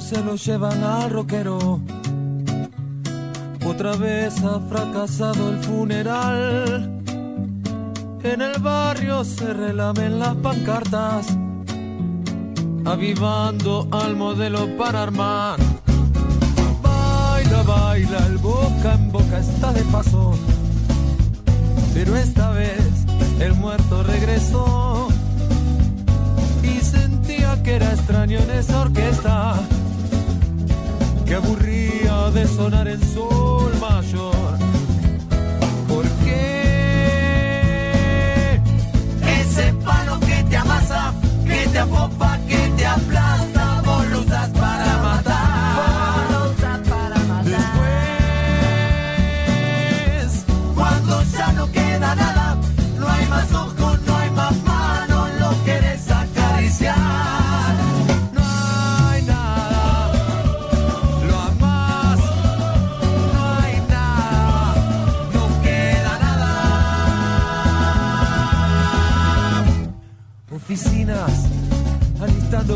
Se lo llevan al rockero. Otra vez ha fracasado el funeral. En el barrio se relamen las pancartas, avivando al modelo para armar. Baila, baila, el boca en boca está de paso. Pero esta vez el muerto regresó y sentía que era extraño en esa orquesta que aburría de sonar en sol mayor. Porque ese palo que te amasa, que te apopa,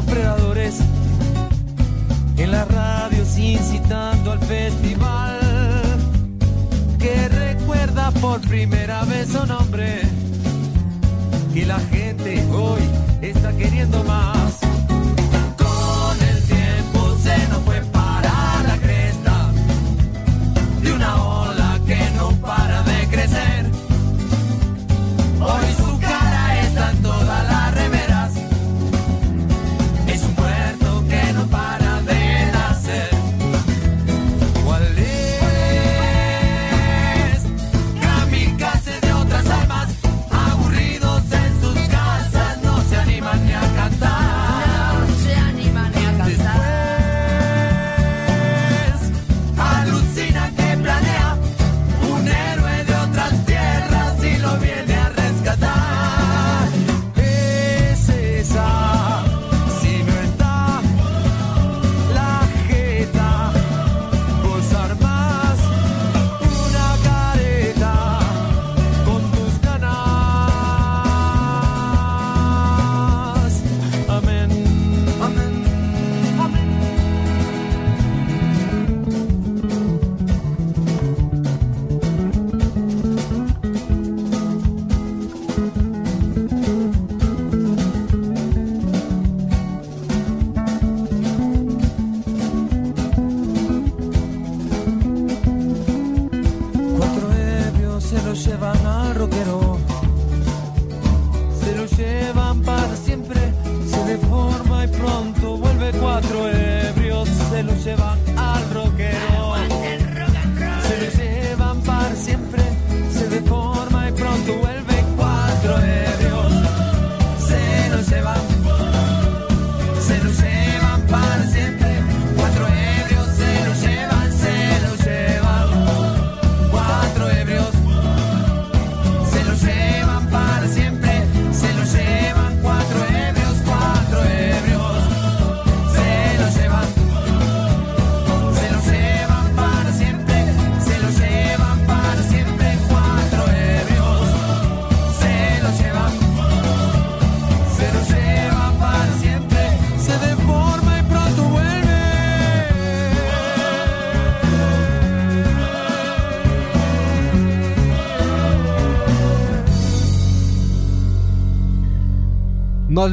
predadores. En las radios incitando al festival. Que recuerda por primera vez su nombre que la gente hoy está queriendo más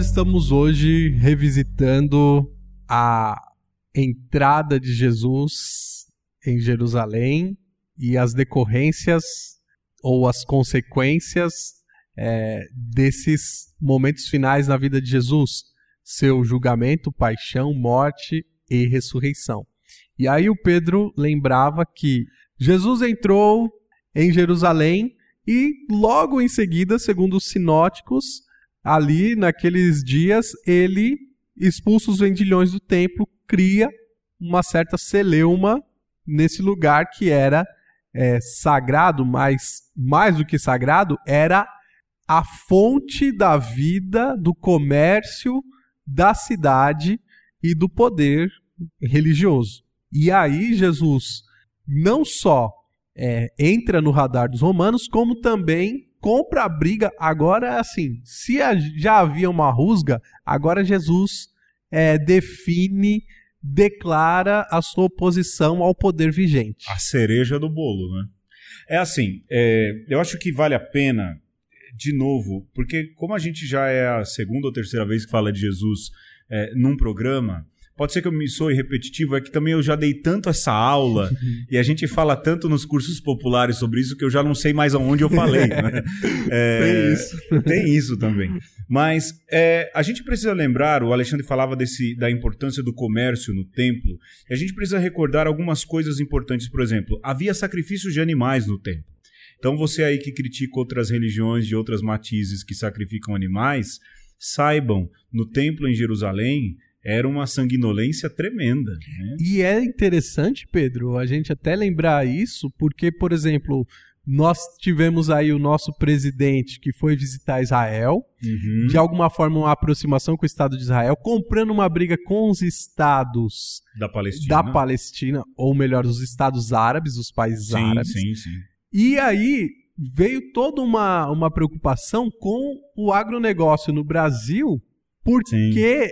estamos hoje revisitando a entrada de Jesus em Jerusalém e as decorrências ou as consequências é, desses momentos finais na vida de Jesus, seu julgamento, paixão, morte e ressurreição. E aí o Pedro lembrava que Jesus entrou em Jerusalém e logo em seguida, segundo os sinóticos, ali naqueles dias ele expulsa os vendilhões do templo, cria uma certa celeuma nesse lugar que era é, sagrado, mas mais do que sagrado, era a fonte da vida, do comércio, da cidade e do poder religioso. E aí Jesus não só é, entra no radar dos romanos, como também compra a briga. Agora, assim, se a- já havia uma rusga, agora Jesus é, define, declara a sua oposição ao poder vigente. A cereja do bolo, né? É assim, é, eu acho que vale a pena, de novo, porque como a gente já é a segunda ou terceira vez que fala de Jesus é, num programa, pode ser que eu me soe repetitivo, é que também eu já dei tanto essa aula e a gente fala tanto nos cursos populares sobre isso que eu já não sei mais aonde eu falei. né? É, Tem isso. Tem isso também. Mas é, a gente precisa lembrar, o Alexandre falava desse, da importância do comércio no templo, e a gente precisa recordar algumas coisas importantes. Por exemplo, havia sacrifícios de animais no templo. Então você aí que critica outras religiões de outras matizes que sacrificam animais, saibam, no templo em Jerusalém era uma sanguinolência tremenda. né? E é interessante, Pedro, a gente até lembrar isso, porque, por exemplo, nós tivemos aí o nosso presidente que foi visitar Israel, Uhum. de alguma forma uma aproximação com o Estado de Israel, comprando uma briga com os estados Da Palestina. da Palestina, ou melhor, os estados árabes, os países Sim, árabes. sim, sim. E aí veio toda uma, uma preocupação com o agronegócio no Brasil, porque,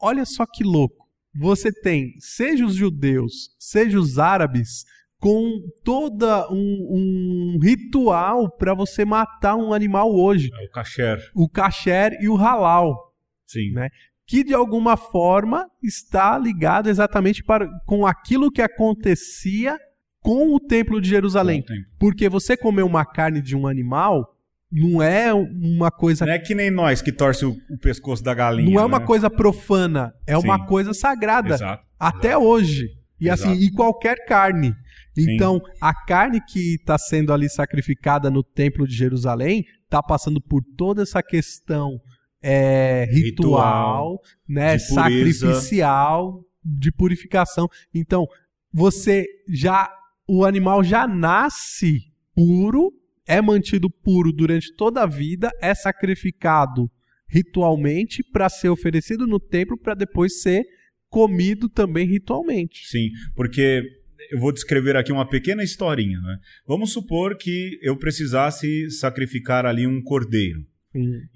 olha só que louco, você tem, seja os judeus, seja os árabes, com toda um, um ritual para você matar um animal hoje, É o kasher. o kasher e o halal Sim. né? que de alguma forma está ligado exatamente para, com aquilo que acontecia com o Templo de Jerusalém. Porque você comer uma carne de um animal não é uma coisa Não é que nem nós que torce o, o pescoço da galinha. não é uma né? coisa profana, é uma Sim. coisa sagrada Exato. até hoje. E Exato. assim, e qualquer carne. Sim. Então, a carne que está sendo ali sacrificada no Templo de Jerusalém está passando por toda essa questão é, ritual, Ritual, né, de sacrificial, de purificação. Então, você já o animal já nasce puro, é mantido puro durante toda a vida, é sacrificado ritualmente para ser oferecido no templo para depois ser comido também ritualmente. Sim, porque eu vou descrever aqui uma pequena historinha, né? Vamos supor que eu precisasse sacrificar ali um cordeiro.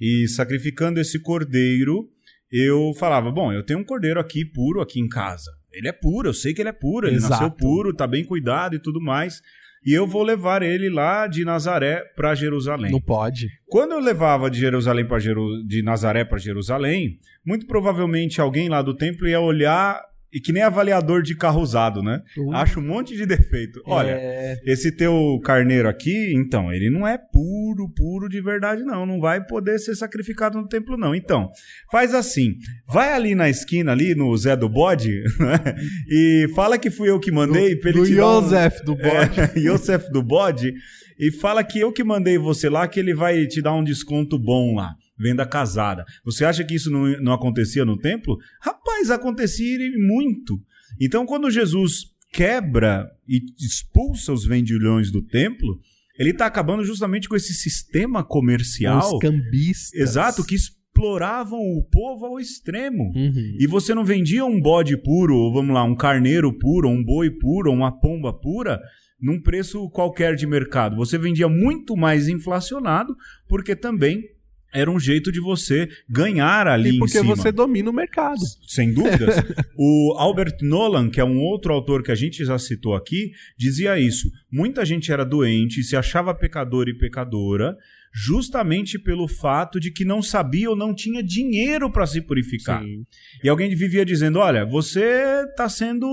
E sacrificando esse cordeiro, eu falava: Bom, eu tenho um cordeiro aqui puro aqui em casa. Ele é puro, eu sei que ele é puro, ele Exato. nasceu puro, tá bem cuidado e tudo mais. E eu vou levar ele lá de Nazaré para Jerusalém. Não pode. Quando eu levava de Jerusalém para Jeru... de Nazaré para Jerusalém, muito provavelmente alguém lá do templo ia olhar e que nem avaliador de carro usado, né? Acha um monte de defeito. Olha, É, esse teu carneiro aqui, então, ele não é puro, puro de verdade, não. Não vai poder ser sacrificado no templo, não. Então, faz assim: vai ali na esquina, ali no Zé do Bode, né? e fala que fui eu que mandei do te dar um- Joseph do bode. é, do bode, e fala que eu que mandei você lá, que ele vai te dar um desconto bom lá. Venda casada. Você acha que isso não, não acontecia no templo? Rapaz, acontecia muito. Então, quando Jesus quebra e expulsa os vendilhões do templo, ele está acabando justamente com esse sistema comercial. Os cambistas. Exato, que exploravam o povo ao extremo. Uhum. E você não vendia um bode puro, ou vamos lá, um carneiro puro, um boi puro, uma pomba pura, num preço qualquer de mercado. Você vendia muito mais inflacionado, porque também era um jeito de você ganhar ali E porque você domina o mercado. Sem dúvidas. o Albert Nolan, que é um outro autor que a gente já citou aqui, dizia isso. Muita gente era doente, se achava pecador e pecadora, justamente pelo fato de que não sabia ou não tinha dinheiro para se purificar. Sim. E alguém vivia dizendo: olha, você está sendo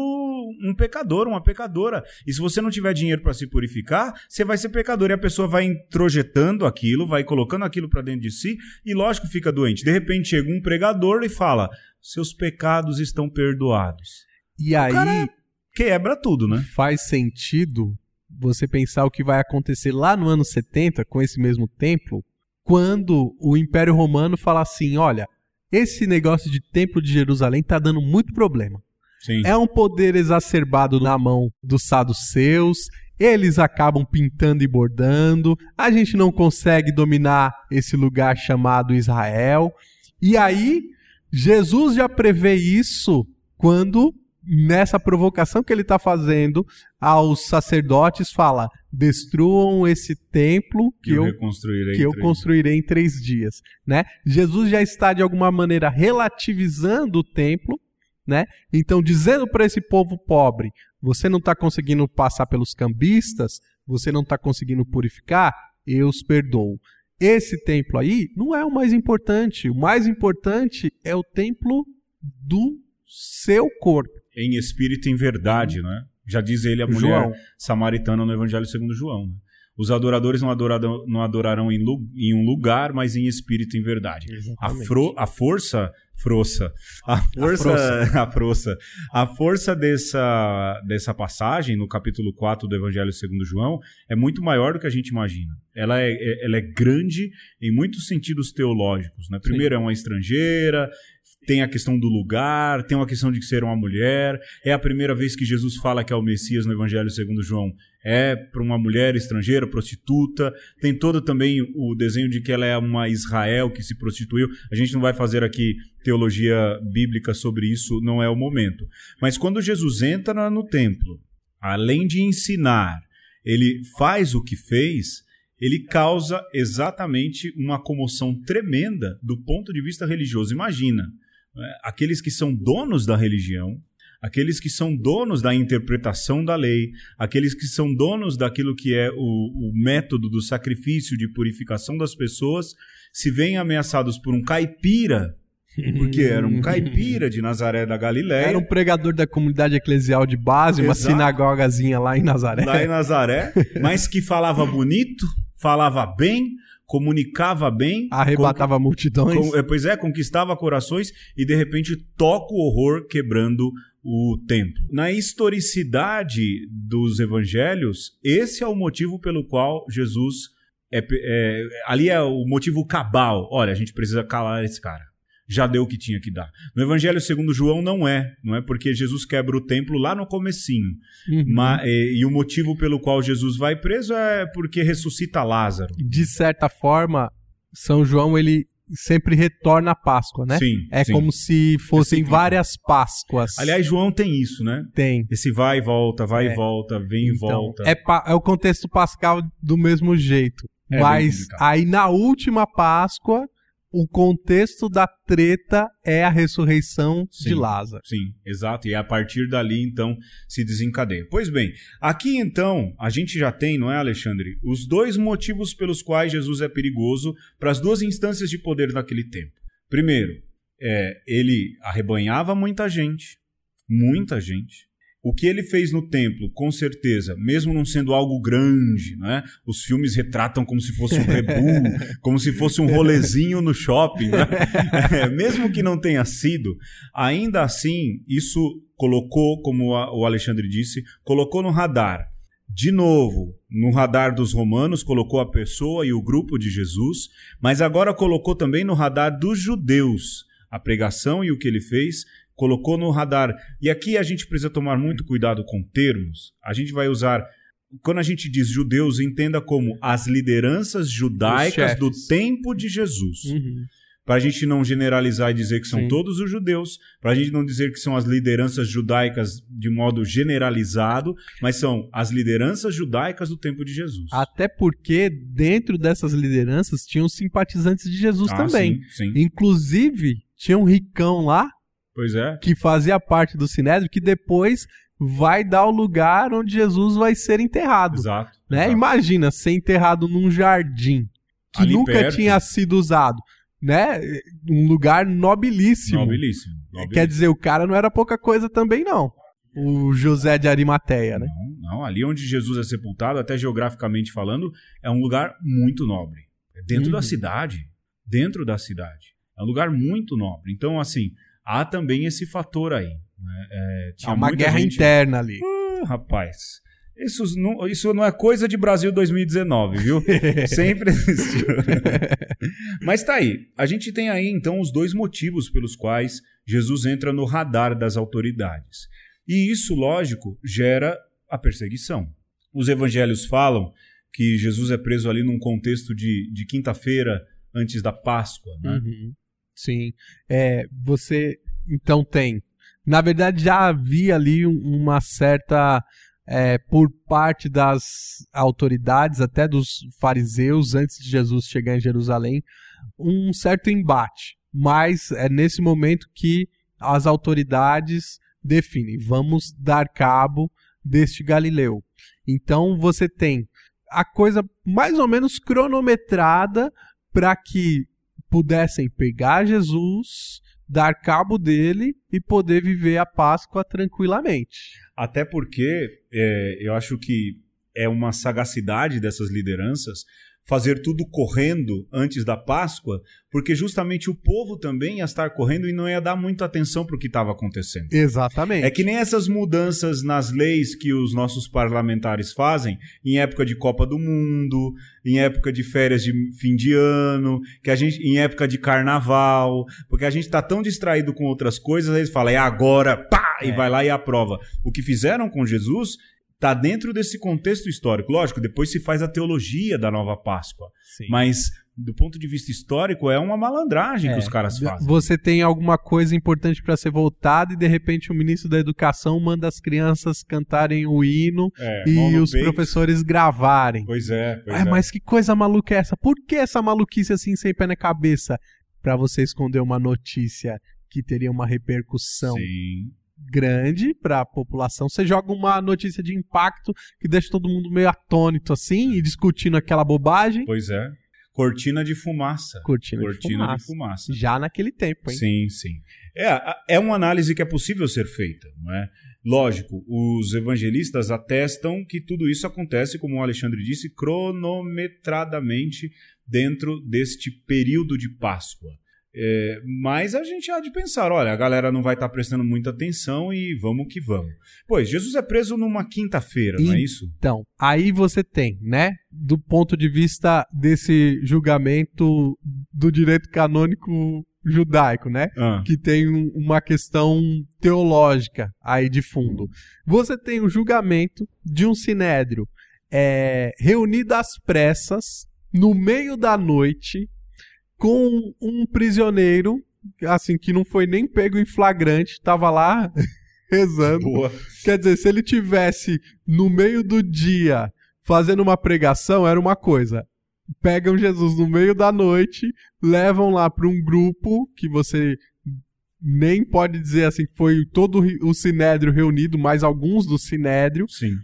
um pecador, uma pecadora. E se você não tiver dinheiro para se purificar, você vai ser pecador. E a pessoa vai introjetando aquilo, vai colocando aquilo para dentro de si e, lógico, fica doente. De repente chega um pregador e fala: seus pecados estão perdoados. E aí cara- Quebra tudo, né? faz sentido você pensar o que vai acontecer lá no ano 70 com esse mesmo templo, quando o Império Romano fala assim, olha, esse negócio de templo de Jerusalém tá dando muito problema. Sim. É um poder exacerbado na mão dos saduceus, eles acabam pintando e bordando, a gente não consegue dominar esse lugar chamado Israel. E aí, Jesus já prevê isso quando, nessa provocação que ele está fazendo aos sacerdotes, fala: destruam esse templo que eu reconstruirei que eu construirei em três dias, né? Jesus já está de alguma maneira relativizando o templo, né? Então dizendo para esse povo pobre, você não está conseguindo passar pelos cambistas, você não está conseguindo purificar, eu os perdoo. Esse templo aí não é o mais importante. O mais importante é o templo do seu corpo. Em espírito e em verdade, né? Já diz ele a mulher João. samaritana no Evangelho segundo João. né? Os adoradores não, adorarão, não adorarão em, lu- em um lugar, mas em espírito e em verdade. A, fro- a força, froça, a força, a força, a força dessa, dessa passagem no capítulo 4 do Evangelho segundo João é muito maior do que a gente imagina. Ela é, é- ela é grande em muitos sentidos teológicos. Né? Primeiro, é uma estrangeira, tem a questão do lugar, tem uma questão de ser uma mulher. É a primeira vez que Jesus fala que é o Messias no Evangelho segundo João. É para uma mulher estrangeira, prostituta. Tem todo também o desenho de que ela é uma Israel que se prostituiu. A gente não vai fazer aqui teologia bíblica sobre isso, não é o momento. Mas quando Jesus entra no templo, além de ensinar, ele faz o que fez, ele causa exatamente uma comoção tremenda do ponto de vista religioso. Imagina, né, aqueles que são donos da religião, aqueles que são donos da interpretação da lei, aqueles que são donos daquilo que é o, o método do sacrifício de purificação das pessoas, se veem ameaçados por um caipira, porque era um caipira de Nazaré da Galileia. Era um pregador da comunidade eclesial de base, uma Exato. sinagogazinha lá em Nazaré. lá em Nazaré, mas que falava bonito, falava bem, comunicava bem, Arrebatava multidões. con- é, pois é, conquistava corações e de repente toca o horror quebrando o templo. Na historicidade dos evangelhos, esse é o motivo pelo qual Jesus é, é- ali é o motivo cabal. Olha, a gente precisa calar esse cara. Já deu o que tinha que dar. No Evangelho segundo João não é, não é porque Jesus quebra o templo lá no comecinho. Uhum. Ma- e, e o motivo pelo qual Jesus vai preso é porque ressuscita Lázaro. De certa forma, São João ele sempre retorna à Páscoa, né? Sim. É sim. como se fossem várias Páscoas. Aliás, João tem isso, né? tem. Esse vai e volta, vai É. e volta, vem e Então, volta. é, é o contexto pascal do mesmo jeito. É Mas aí na última Páscoa, o contexto da treta é a ressurreição de Sim. Lázaro. Sim, exato. E a partir dali, então, se desencadeia. Pois bem, aqui então, a gente já tem, não é, Alexandre, os dois motivos pelos quais Jesus é perigoso para as duas instâncias de poder daquele tempo. Primeiro, é, ele arrebanhava muita gente, muita gente. O que ele fez no templo, com certeza, mesmo não sendo algo grande, né? Os filmes retratam como se fosse um rebu, como se fosse um rolezinho no shopping, né? É, mesmo que não tenha sido, ainda assim, isso colocou, como a- o Alexandre disse, colocou no radar. De novo, no radar dos romanos, colocou a pessoa e o grupo de Jesus, mas agora colocou também no radar dos judeus a pregação e o que ele fez, colocou no radar. E aqui a gente precisa tomar muito cuidado com termos. A gente vai usar. Quando a gente diz judeus, entenda como as lideranças judaicas do tempo de Jesus. Uhum. Para a gente não generalizar e dizer que são Sim. todos os judeus, para a gente não dizer que são as lideranças judaicas de modo generalizado, mas são as lideranças judaicas do tempo de Jesus. Até porque dentro dessas lideranças tinham simpatizantes de Jesus Ah, também. Sim, sim. Inclusive, tinha um ricão lá Pois é. que fazia parte do Sinédrio que depois vai dar o lugar onde Jesus vai ser enterrado. Exato. Né? exato. Imagina ser enterrado num jardim que Ali nunca perto. tinha sido usado, né? Um lugar nobilíssimo. Nobilíssimo. nobilíssimo. Quer dizer, o cara não era pouca coisa também não. O José de Arimateia, né? Não, não, ali onde Jesus é sepultado, até geograficamente falando, é um lugar muito nobre. É dentro Uhum. da cidade. Dentro da cidade. É um lugar muito nobre. Então, assim, há também esse fator aí. né? É, Há tinha uma muita guerra gente- interna ali. Ah, rapaz. Isso não, isso não é coisa de Brasil 2019, viu? Sempre existiu. Mas tá aí. A gente tem aí, então, os dois motivos pelos quais Jesus entra no radar das autoridades. E isso, lógico, gera a perseguição. Os evangelhos falam que Jesus é preso ali num contexto de, de quinta-feira antes da Páscoa, né? Uhum. Sim. É, você então tem. Na verdade, já havia ali um- uma certa. é, por parte das autoridades, até dos fariseus, antes de Jesus chegar em Jerusalém, um certo embate. Mas é nesse momento que as autoridades definem: vamos dar cabo deste Galileu. Então você tem a coisa mais ou menos cronometrada para que pudessem pegar Jesus, dar cabo dele e poder viver a Páscoa tranquilamente. Até porque é, eu acho que é uma sagacidade dessas lideranças fazer tudo correndo antes da Páscoa, porque justamente o povo também ia estar correndo e não ia dar muita atenção para o que estava acontecendo. Exatamente. É que nem essas mudanças nas leis que os nossos parlamentares fazem em época de Copa do Mundo, em época de férias de fim de ano, que a gente, em época de carnaval, porque a gente tá tão distraído com outras coisas, eles falam, é agora, pá, e É. vai lá e aprova. O que fizeram com Jesus tá dentro desse contexto histórico. Lógico, depois se faz a teologia da nova Páscoa, Sim. mas do ponto de vista histórico é uma malandragem É, que os caras fazem. Você tem alguma coisa importante para ser voltada e de repente o ministro da Educação manda as crianças cantarem o hino É, e os peito. professores gravarem. Pois é, pois é. mas que coisa maluca é essa? Por que essa maluquice assim sem pé na cabeça? Pra você esconder uma notícia que teria uma repercussão Sim. Grande pra população. Você joga uma notícia de impacto que deixa todo mundo meio atônito assim e discutindo aquela bobagem. Pois é. Cortina de fumaça. Cortina, Cortina de fumaça. de fumaça. Já naquele tempo, hein? Sim, sim. É, a- é uma análise que é possível ser feita, não é? Lógico, os evangelistas atestam que tudo isso acontece, como o Alexandre disse, cronometradamente dentro deste período de Páscoa. É, mas a gente há de pensar, olha, a galera não vai estar prestando muita atenção e vamos que vamos. Pois, Jesus é preso numa quinta-feira, não é E- isso? Então, aí você tem, né, do ponto de vista desse julgamento do direito canônico judaico, né? Ah, que tem um- uma questão teológica aí de fundo. Você tem o julgamento de um sinédrio é, reunido às pressas, no meio da noite, com um prisioneiro, assim, que não foi nem pego em flagrante, estava lá rezando. boa. Quer dizer, se ele tivesse no meio do dia fazendo uma pregação, era uma coisa. Pegam Jesus no meio da noite, levam lá para um grupo que você nem pode dizer assim, que foi todo o sinédrio reunido, mais alguns do sinédrio, Sim.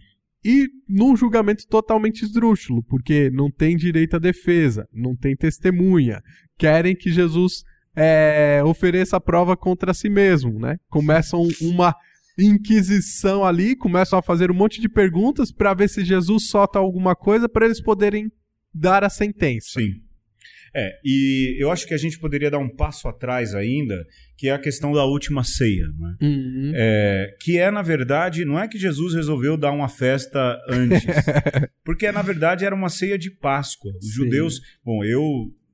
E num julgamento totalmente esdrúxulo, porque não tem direito à defesa, não tem testemunha, querem que Jesus é, ofereça a prova contra si mesmo, né? Começam uma inquisição ali, começam a fazer um monte de perguntas para ver se Jesus solta alguma coisa para eles poderem dar a sentença. Sim. É, e eu acho que a gente poderia dar um passo atrás ainda, que é a questão da última ceia, não é? Uhum. É, que é, na verdade, não é que Jesus resolveu dar uma festa antes, porque na verdade era uma ceia de Páscoa. Os Sim. judeus, bom, eu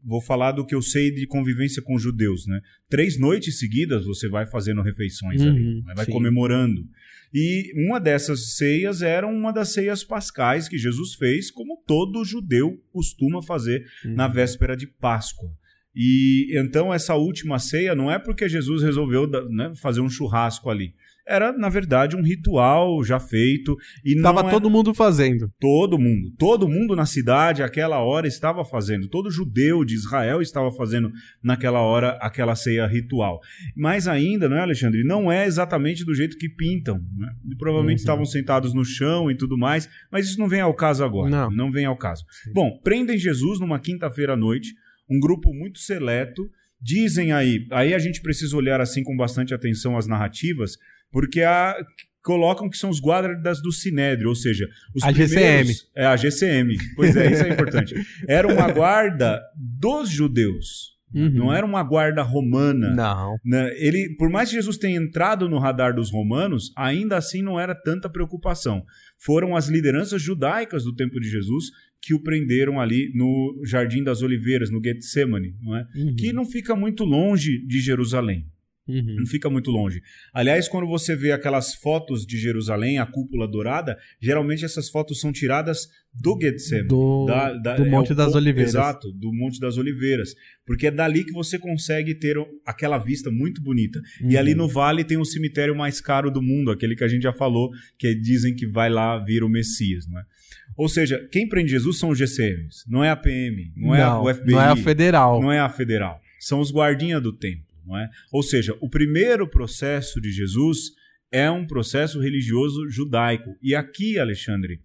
vou falar do que eu sei de convivência com judeus, né? Três noites seguidas você vai fazendo refeições Uhum, ali, né? vai sim. comemorando. E uma dessas ceias era uma das ceias pascais que Jesus fez, como todo judeu costuma fazer na Uhum. véspera de Páscoa. E então essa última ceia não é porque Jesus resolveu né, fazer um churrasco ali era, na verdade, um ritual já feito. E Tava não todo era... mundo fazendo. Todo mundo. Todo mundo na cidade, aquela hora, estava fazendo. Todo judeu de Israel estava fazendo naquela hora aquela ceia ritual. Mas ainda, não é, Alexandre? Não é exatamente do jeito que pintam. Né? Provavelmente Uhum. estavam sentados no chão e tudo mais. Mas isso não vem ao caso agora. Não. não vem ao caso. Bom, prendem Jesus numa quinta-feira à noite. Um grupo muito seleto. Dizem aí, aí a gente precisa olhar assim com bastante atenção as narrativas, porque a, colocam que são os guardas do Sinédrio, ou seja, os A GCM. É, a GCM. Pois é, isso é importante. Era uma guarda dos judeus. Uhum. Não era uma guarda romana. Não. Né? Ele, por mais que Jesus tenha entrado no radar dos romanos, ainda assim não era tanta preocupação. Foram as lideranças judaicas do tempo de Jesus que o prenderam ali no Jardim das Oliveiras, no Getsemane, não é? Uhum. que não fica muito longe de Jerusalém. Uhum. Não fica muito longe. Aliás, quando você vê aquelas fotos de Jerusalém, a cúpula dourada, geralmente essas fotos são tiradas do Getsemane. Do, da- da- do é Monte o das ponto- Oliveiras. Exato, do Monte das Oliveiras. Porque é dali que você consegue ter aquela vista muito bonita. E Uhum. ali no vale tem o cemitério mais caro do mundo, aquele que a gente já falou, que dizem que vai lá vir o Messias, não é? Ou seja, quem prende Jesus são os GCMs, não é a PM, não, é a- o FBI, não é a federal. não é a federal. São os guardinhas do templo, não é? Ou seja, o primeiro processo de Jesus é um processo religioso judaico. E aqui, Alexandre,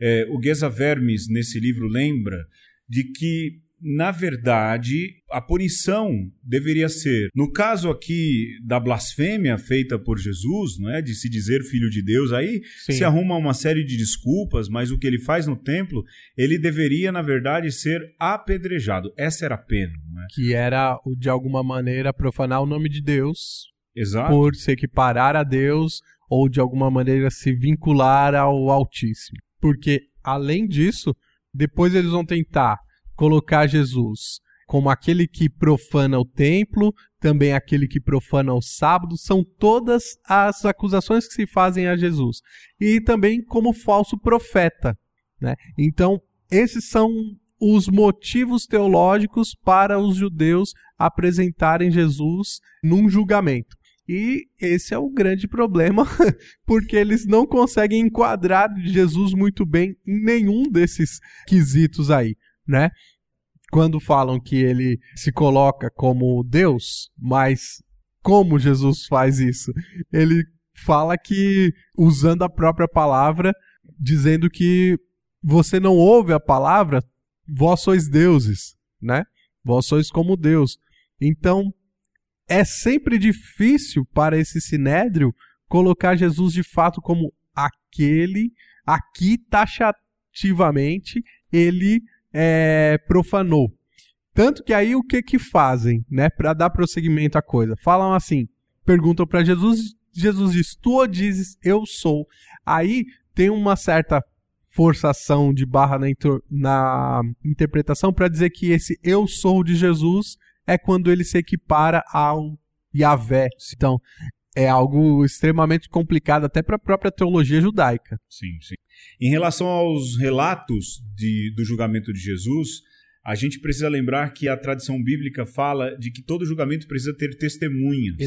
é, o Geza Vermes, nesse livro, lembra de que, na verdade, a punição deveria ser, no caso aqui da blasfêmia feita por Jesus, não é, de se dizer filho de Deus, aí Sim. se arruma uma série de desculpas, mas o que ele faz no templo, ele deveria, na verdade, ser apedrejado. Essa era a pena, não é? Que era, o- de alguma maneira, profanar o nome de Deus Exato. por se equiparar a Deus ou, de alguma maneira, se vincular ao Altíssimo. Porque, além disso, depois eles vão tentar colocar Jesus como aquele que profana o templo, também aquele que profana o sábado, são todas as acusações que se fazem a Jesus. E também como falso profeta. Né? Então, esses são os motivos teológicos para os judeus apresentarem Jesus num julgamento. E esse é o grande problema, porque eles não conseguem enquadrar Jesus muito bem em nenhum desses quesitos aí, né? Quando falam que ele se coloca como Deus, mas como Jesus faz isso? Ele fala que usando a própria palavra, dizendo que você não ouve a palavra, vós sois deuses, né? Vós sois como Deus. Então, é sempre difícil para esse sinédrio colocar Jesus de fato como aquele, aqui taxativamente, ele é, profanou. Tanto que aí o que que fazem, né, para dar prosseguimento à coisa? Falam assim, perguntam para Jesus, Jesus diz: "Tu dizes, eu sou". Aí tem uma certa forçação de barra na, na interpretação para dizer que esse eu sou de Jesus é quando ele se equipara ao Yahvé. Então, é algo extremamente complicado até para a própria teologia judaica. Sim, sim. Em relação aos relatos de- do julgamento de Jesus, a gente precisa lembrar que a tradição bíblica fala de que todo julgamento precisa ter testemunhas. né?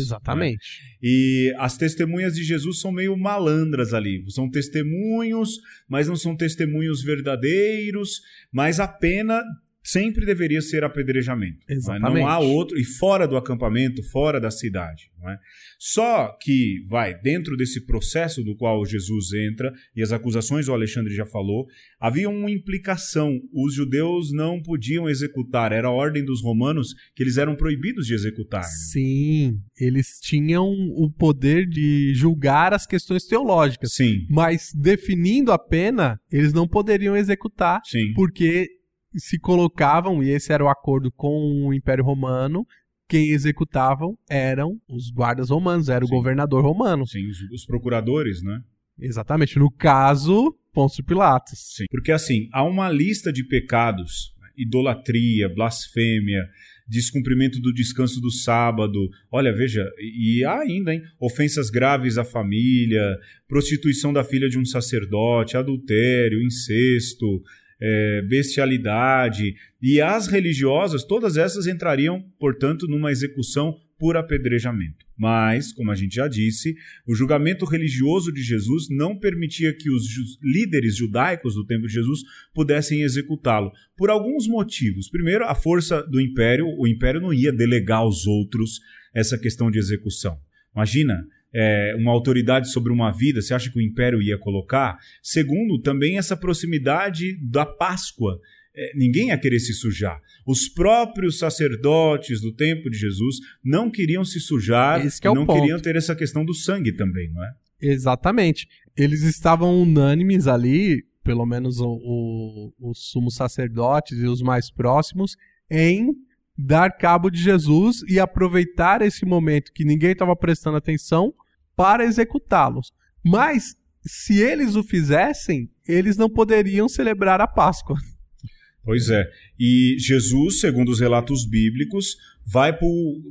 E as testemunhas de Jesus são meio malandras ali. São testemunhos, mas não são testemunhos verdadeiros, mas a pena sempre deveria ser apedrejamento. não é? Exatamente. Não há outro. E fora do acampamento, fora da cidade. Não é? Só que, vai, dentro desse processo do qual Jesus entra, e as acusações o Alexandre já falou, havia uma implicação. Os judeus não podiam executar, era a ordem dos romanos que eles eram proibidos de executar. né? Sim, eles tinham o poder de julgar as questões teológicas, Sim, mas definindo a pena, eles não poderiam executar sim. porque se colocavam, e esse era o acordo com o Império Romano, quem executavam eram os guardas romanos, era o Sim. governador romano. Sim, os, os procuradores, né? Exatamente. No caso, Pôncio Pilatos. Sim. Porque assim, há uma lista de pecados: né? idolatria, blasfêmia, descumprimento do descanso do sábado. Olha, veja, e há ainda, hein? Ofensas graves à família, prostituição da filha de um sacerdote, adultério, incesto, é, bestialidade. E as religiosas, todas essas entrariam, portanto, numa execução por apedrejamento. Mas, como a gente já disse, o julgamento religioso de Jesus não permitia que os líderes judaicos do tempo de Jesus pudessem executá-lo, por alguns motivos. Primeiro, a força do império, o império não ia delegar aos outros essa questão de execução. Imagina, é, uma autoridade sobre uma vida, você acha que o império ia colocar? Segundo, também essa proximidade da Páscoa. É, ninguém ia querer se sujar. Os próprios sacerdotes do tempo de Jesus não queriam se sujar, Esse que é não queriam ter essa questão do sangue também, não é? Exatamente. Eles estavam unânimes ali, pelo menos os sumos sacerdotes e os mais próximos, em dar cabo de Jesus e aproveitar esse momento que ninguém estava prestando atenção para executá-los. Mas, se eles o fizessem, eles não poderiam celebrar a Páscoa. Pois é. E Jesus, segundo os relatos bíblicos, vai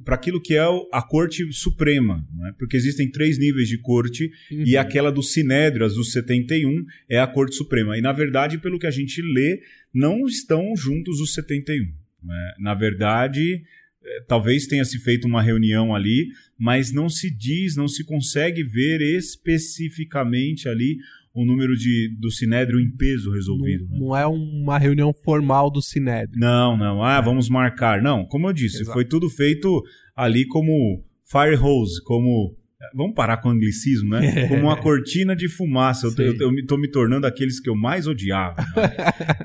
para aquilo que é a corte suprema, é? porque existem três níveis de corte e aquela do Sinédrio, as dos 71, é a corte suprema. E na verdade, pelo que a gente lê, não estão juntos os 71. Não é? Na verdade, eh, talvez tenha se feito uma reunião ali, mas não se diz, não se consegue ver especificamente ali o número de, do Sinédrio em peso resolvido. né? Não, não é uma reunião formal do Sinédrio. Não, não. Ah, vamos marcar. Não, como eu disse, Exato. foi tudo feito ali como fire hose, como. Vamos parar com o anglicismo, né? Como uma cortina de fumaça. Eu, eu me- tornando aqueles que eu mais odiava. né?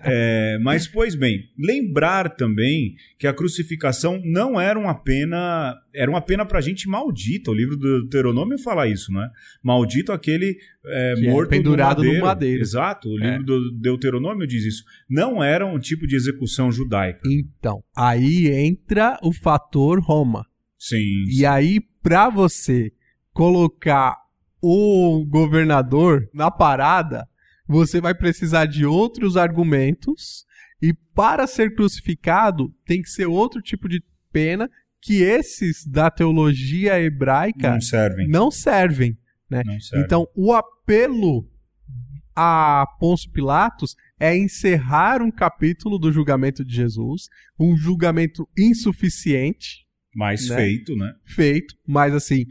É, mas, pois bem, lembrar também que a crucificação não era uma pena. Era uma pena pra gente maldita. O livro do Deuteronômio fala isso, né? Maldito aquele é, é morto pendurado no no madeiro. madeiro. Exato, o É. livro do Deuteronômio diz isso. Não era um tipo de execução judaica. Então, aí entra o fator Roma. Sim. E aí, pra você colocar o governador na parada, você vai precisar de outros argumentos. E para ser crucificado, tem que ser outro tipo de pena que esses da teologia hebraica não servem. não servem. Não servem. Então, o apelo a Pôncio Pilatos é encerrar um capítulo do julgamento de Jesus, um julgamento insuficiente, Mais né? feito, né? feito, mas assim,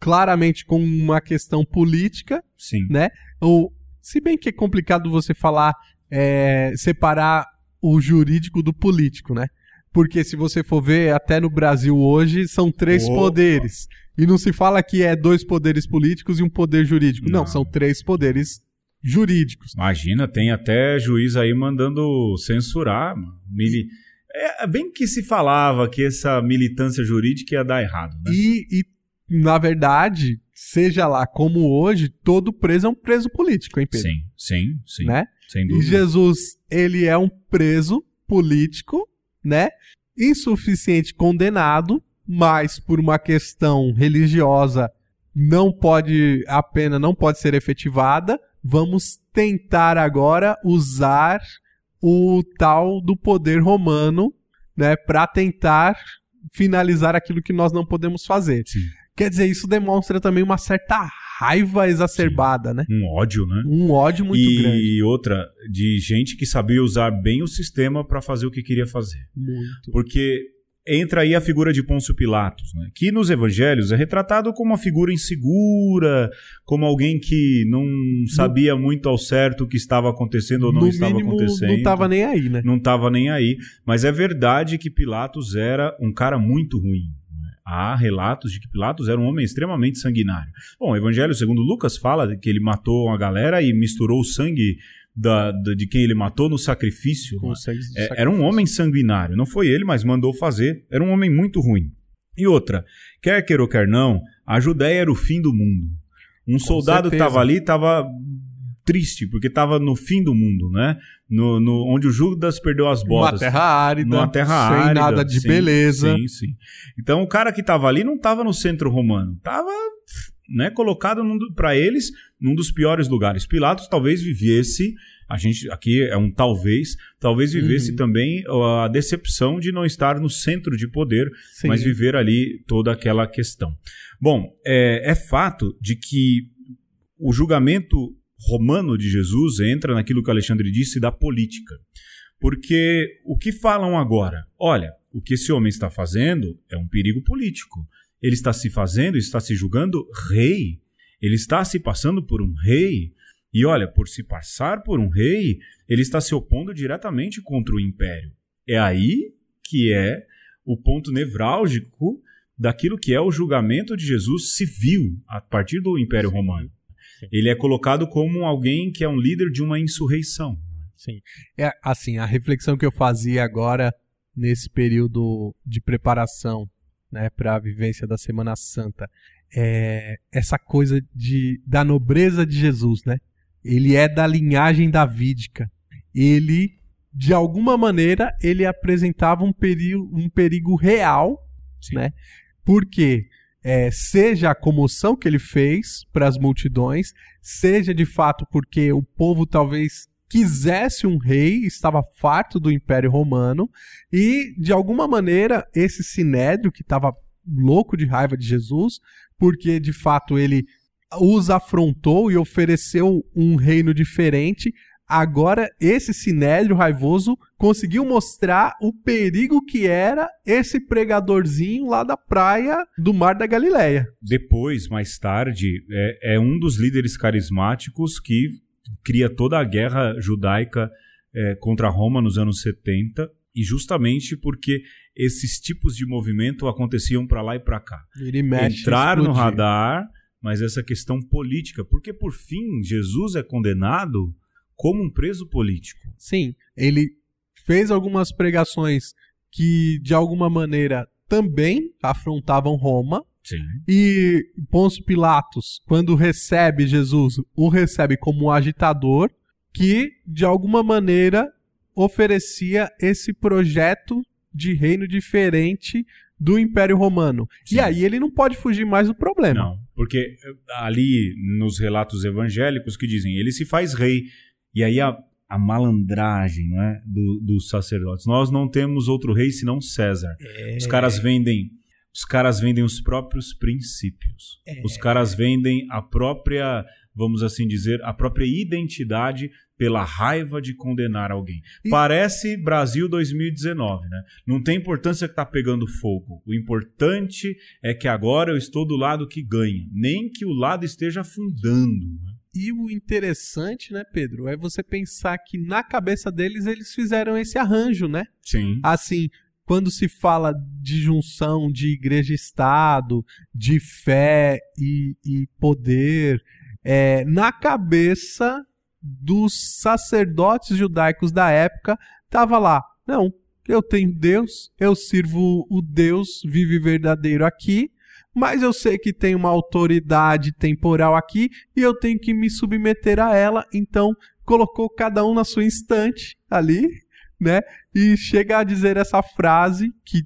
claramente com uma questão política, Sim. né? Ou, se bem que é complicado você falar, é, separar o jurídico do político, né? Porque se você for ver, até no Brasil hoje, são três Opa. poderes. E não se fala que é dois poderes políticos e um poder jurídico. Não, Não. são três poderes jurídicos. Imagina, tem até juiz aí mandando censurar. Mili... É bem que se falava que essa militância jurídica ia dar errado, né? E, e, na verdade, seja lá como hoje, todo preso é um preso político, hein, Pedro? Sim, sim, sim. Né? Sem E dúvida. Jesus, ele é um preso político, né? Insuficiente condenado, mas por uma questão religiosa não pode, a pena não pode ser efetivada. Vamos tentar agora usar o tal do poder romano, né, para tentar finalizar aquilo que nós não podemos fazer. Sim. Quer dizer, isso demonstra também uma certa raiva exacerbada, né? Um ódio, né? Um ódio muito e grande. outra, de gente que sabia usar bem o sistema para fazer o que queria fazer. Muito. Porque entra aí a figura de Pôncio Pilatos, né? que nos evangelhos é retratado como uma figura insegura, como alguém que não sabia muito ao certo o que estava acontecendo ou não no estava mínimo, acontecendo. não tava nem aí, né? Não estava nem aí. Mas é verdade que Pilatos era um cara muito ruim. Há relatos de que Pilatos era um homem extremamente sanguinário. Bom, o Evangelho segundo Lucas fala que ele matou uma galera e misturou o sangue da- da- de quem ele matou no sacrifício. né? É, sacrificar. era um homem sanguinário. Não foi ele, mas mandou fazer. Era um homem muito ruim. E outra, quer queira ou quer não, a Judéia era o fim do mundo. Um soldado que certeza. estava ali estava triste, porque estava no fim do mundo, né? No, no- onde o Judas perdeu as Uma botas. terra árida, Numa terra sem árida, nada de sim, beleza. Sim, sim. Então o cara que estava ali não estava no centro romano, estava né, colocado para eles num dos piores lugares. Pilatos talvez vivesse, a gente aqui é um talvez, talvez vivesse Uhum. também a decepção de não estar no centro de poder, Sim. mas viver ali toda aquela questão. Bom, é, é fato de que o julgamento romano de Jesus entra naquilo que o Alexandre disse da política. Porque o que falam agora? Olha, o que esse homem está fazendo é um perigo político. Ele está se fazendo, está se julgando rei. Ele está se passando por um rei. E olha, por se passar por um rei, ele está se opondo diretamente contra o império. É aí que é o ponto nevrálgico daquilo que é o julgamento de Jesus civil a partir do Império Romano. Ele é colocado como alguém que é um líder de uma insurreição. Sim. É, assim, a reflexão que eu fazia agora nesse período de preparação, né, para a vivência da Semana Santa, é essa coisa de da nobreza de Jesus, né? Ele é da linhagem davídica. Ele de alguma maneira ele apresentava um perigo, um perigo real, Sim. né? Porque é, seja a comoção que ele fez para as multidões, seja de fato porque o povo talvez quisesse um rei, estava farto do Império Romano, e de alguma maneira esse sinédrio que estava louco de raiva de Jesus, porque de fato ele os afrontou e ofereceu um reino diferente. Agora, esse sinédrio raivoso conseguiu mostrar o perigo que era esse pregadorzinho lá da praia do Mar da Galileia. Depois, mais tarde, é, é um dos líderes carismáticos que cria toda a guerra judaica é, contra Roma nos anos 70, e justamente porque esses tipos de movimento aconteciam para lá e para cá. Ele mexe Entrar no explodir. radar, mas essa questão política, porque por fim Jesus é condenado como um preso político. Sim, ele fez algumas pregações que de alguma maneira também afrontavam Roma. Sim. E Pôncio Pilatos, quando recebe Jesus, o recebe como um agitador que, de alguma maneira, oferecia esse projeto de reino diferente do Império Romano. Sim. E aí ele não pode fugir mais do problema. Não, porque eh, ali nos relatos evangélicos que dizem, ele se faz rei. E aí a, a malandragem não é, do, dos sacerdotes. Nós não temos outro rei senão César. Os caras vendem. Os caras vendem os próprios princípios. Os caras vendem a própria, vamos assim dizer, a própria identidade pela raiva de condenar alguém. E- Parece Brasil 2019, né? Não tem importância que tá pegando fogo. O importante é que agora eu estou do lado que ganha, nem que o lado esteja afundando. E o interessante, né, Pedro, é você pensar que na cabeça deles eles fizeram esse arranjo, né? Sim. assim, quando se fala de junção de igreja e Estado, de fé e, e poder, é, na cabeça dos sacerdotes judaicos da época, estava lá, não, eu tenho Deus, eu sirvo o Deus vivo e verdadeiro aqui, mas eu sei que tem uma autoridade temporal aqui e eu tenho que me submeter a ela, então colocou cada um na sua instante ali, né? E chega a dizer essa frase que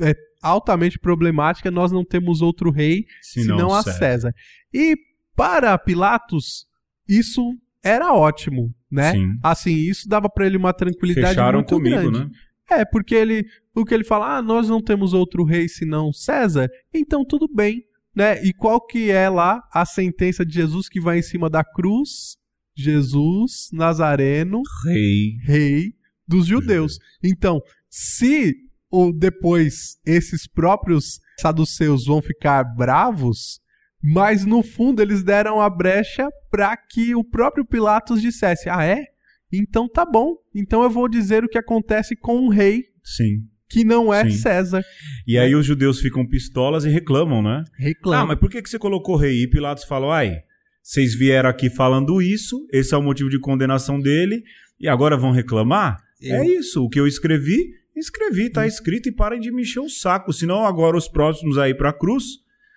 é altamente problemática: nós não temos outro rei Senão senão a César. César. E para Pilatos, isso era ótimo, né? Sim. Assim, isso dava para ele uma tranquilidade Fecharam muito comigo, grande. né? É, porque ele, o que ele fala, ah, nós não temos outro rei senão César, então tudo bem, né? E qual que é lá a sentença de Jesus que vai em cima da cruz? Jesus Nazareno, Rei. rei dos judeus. Então, se ou depois esses próprios saduceus vão ficar bravos, mas no fundo eles deram a brecha para que o próprio Pilatos dissesse: "Ah, é? Então tá bom. Então eu vou dizer o que acontece com um rei Sim. que não é Sim. César." E aí os judeus ficam pistolas e reclamam, né? Reclama. Ah, mas por que, que você colocou rei? E Pilatos falou, ai, vocês vieram aqui falando isso, esse é o motivo de condenação dele, e agora vão reclamar? Eu- É isso, o que eu escrevi, escrevi, tá escrito, e parem de me encher o saco, senão agora os próximos aí pra cruz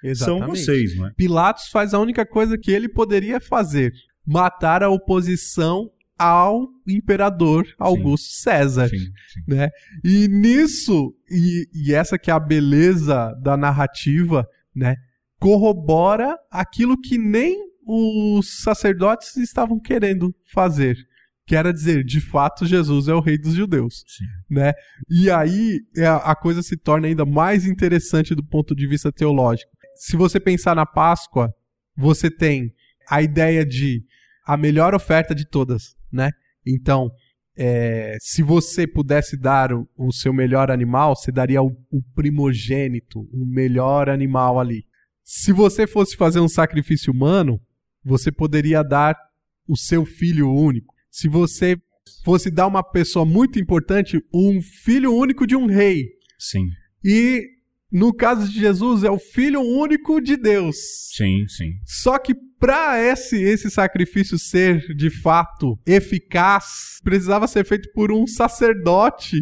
são Exatamente. vocês, né? Pilatos faz a única coisa que ele poderia fazer: matar a oposição ao imperador Augusto César. Sim, sim. né? E nisso, e, e essa que é a beleza da narrativa, né? Corrobora aquilo que nem os sacerdotes estavam querendo fazer. Que era dizer, de fato, Jesus é o rei dos judeus. Sim. Né? E aí é, a coisa se torna ainda mais interessante do ponto de vista teológico. Se você pensar na Páscoa, você tem a ideia de a melhor oferta de todas, né? Então, é, se você pudesse dar o, o seu melhor animal, você daria o, o primogênito, o melhor animal ali. Se você fosse fazer um sacrifício humano, você poderia dar o seu filho único. Se você fosse dar uma pessoa muito importante, um filho único de um rei. Sim, E no caso de Jesus, é o filho único de Deus. sim, sim. Só que para esse, esse sacrifício ser de fato eficaz, precisava ser feito por um sacerdote,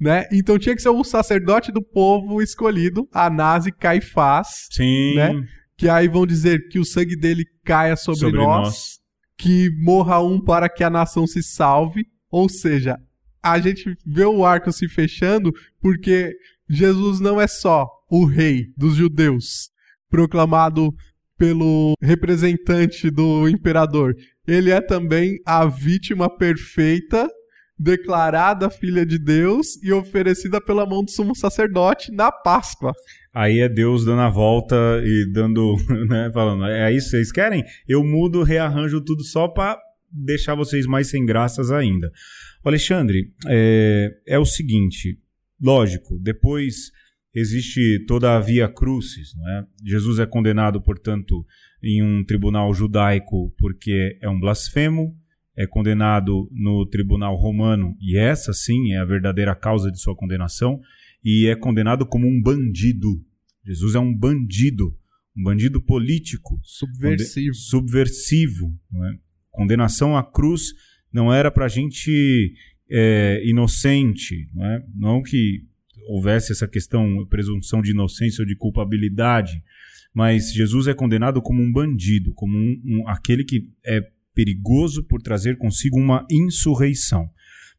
né? Então tinha que ser um sacerdote do povo escolhido, Anás e Caifás, Sim, Né? que aí vão dizer que o sangue dele caia sobre, sobre nós, nós. que morra um para que a nação se salve. Ou seja, a gente vê o arco se fechando porque Jesus não é só o rei dos judeus, proclamado pelo representante do imperador. Ele é também a vítima perfeita, declarada filha de Deus e oferecida pela mão do sumo sacerdote na Páscoa. Aí é Deus dando a volta e dando, né, falando, é isso que vocês querem? Eu mudo, rearranjo tudo só pra deixar vocês mais sem graças ainda. Alexandre, é, é o seguinte, lógico, depois existe toda a via crucis, não é? Jesus é condenado, portanto, em um tribunal judaico porque é um blasfemo, é condenado no tribunal romano, e essa sim é a verdadeira causa de sua condenação, e é condenado como um bandido. Jesus é um bandido, um bandido político, Subversivo. subversivo. não é? Condenação à cruz não era para gente é, inocente, não, é? não que houvesse essa questão, presunção de inocência ou de culpabilidade, mas Jesus é condenado como um bandido, como um, um- aquele que é perigoso por trazer consigo uma insurreição.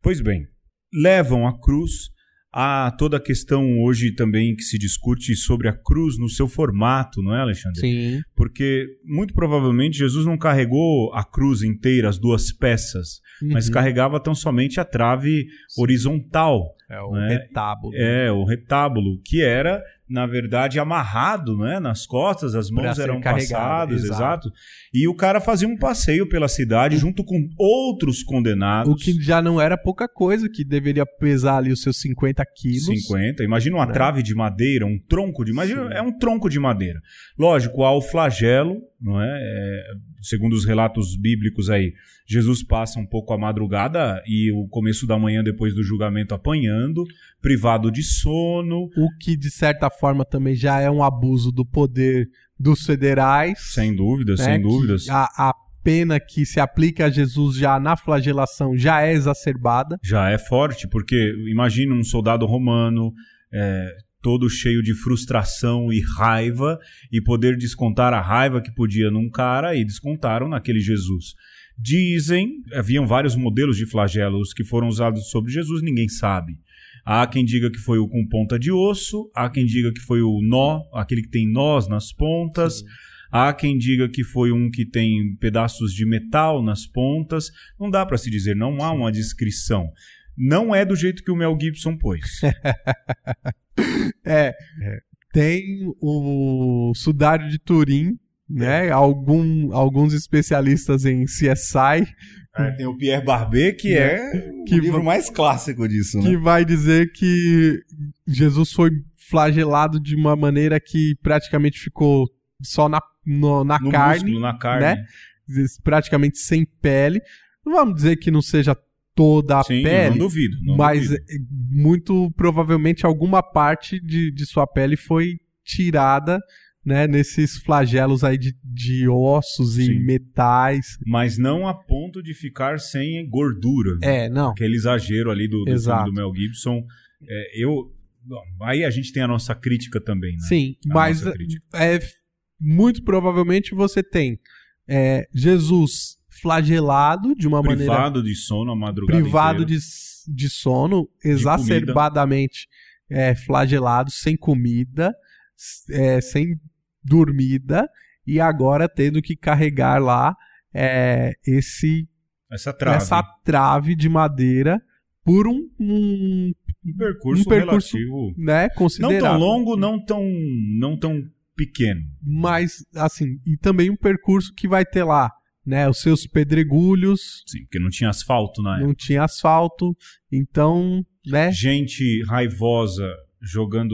Pois bem, levam a cruz a toda a questão hoje também que se discute sobre a cruz no seu formato, não é, Alexandre? Sim. Porque muito provavelmente Jesus não carregou a cruz inteira, as duas peças, mas Uhum. carregava tão somente a trave horizontal, É o né? retábulo. é o retábulo, que era na verdade amarrado, né, nas costas, as mãos eram passadas, exato. exato. E o cara fazia um passeio pela cidade junto com outros condenados. O que já não era pouca coisa, que deveria pesar ali os seus 50 quilos. 50. Imagina uma Né? trave de madeira, um tronco de madeira. É um tronco de madeira. Lógico, há o flagelo, não é? É, Segundo os relatos bíblicos aí, Jesus passa um pouco a madrugada e o começo da manhã depois do julgamento apanhando, privado de sono, O que, de certa forma, também já é um abuso do poder dos federais. sem dúvidas, né, sem dúvidas. A, a pena que se aplica a Jesus já na flagelação já é exacerbada. Já é forte, porque imagina um soldado romano é, todo cheio de frustração e raiva e poder descontar a raiva que podia num cara e descontaram naquele Jesus. Dizem, haviam vários modelos de flagelos que foram usados sobre Jesus, ninguém sabe. Há quem diga que foi o com ponta de osso, há quem diga que foi o nó, aquele que tem nós nas pontas, há quem diga que foi um que tem pedaços de metal nas pontas. Não dá para se dizer, não há uma descrição. Não é do jeito que o Mel Gibson pôs. É, tem o sudário de Turim, né? Algum, alguns especialistas em CSI É, tem o Pierre Barbet, que é o Que livro mais clássico disso, que né? vai dizer que Jesus foi flagelado de uma maneira que praticamente ficou só na, no- na No carne, músculo, na carne. né? praticamente sem pele. Não vamos dizer que não seja toda a Sim, pele, não duvido. não mas duvido. é, muito provavelmente alguma parte de, de sua pele foi tirada, né, nesses flagelos aí de, de ossos e Sim. metais. Mas não a ponto de ficar sem gordura. né? É, não. Aquele exagero ali do, do do Mel Gibson. É, eu. Aí a gente tem a nossa crítica também, né? Sim, A mas crítica. é, muito provavelmente você tem é, Jesus flagelado de uma maneira Privado de sono a madrugada privado inteira. de, de sono, exacerbadamente é, flagelado, sem comida, é, sem dormida, e agora tendo que carregar lá é, esse, Essa trave. essa trave de madeira por um, um Um percurso, um percurso relativo. né, Não considerável. tão longo, não tão, não tão pequeno. Mas, assim, e também um percurso que vai ter lá né? Os seus pedregulhos, Sim, porque não tinha asfalto na época. não tinha asfalto, então, né? Gente raivosa jogando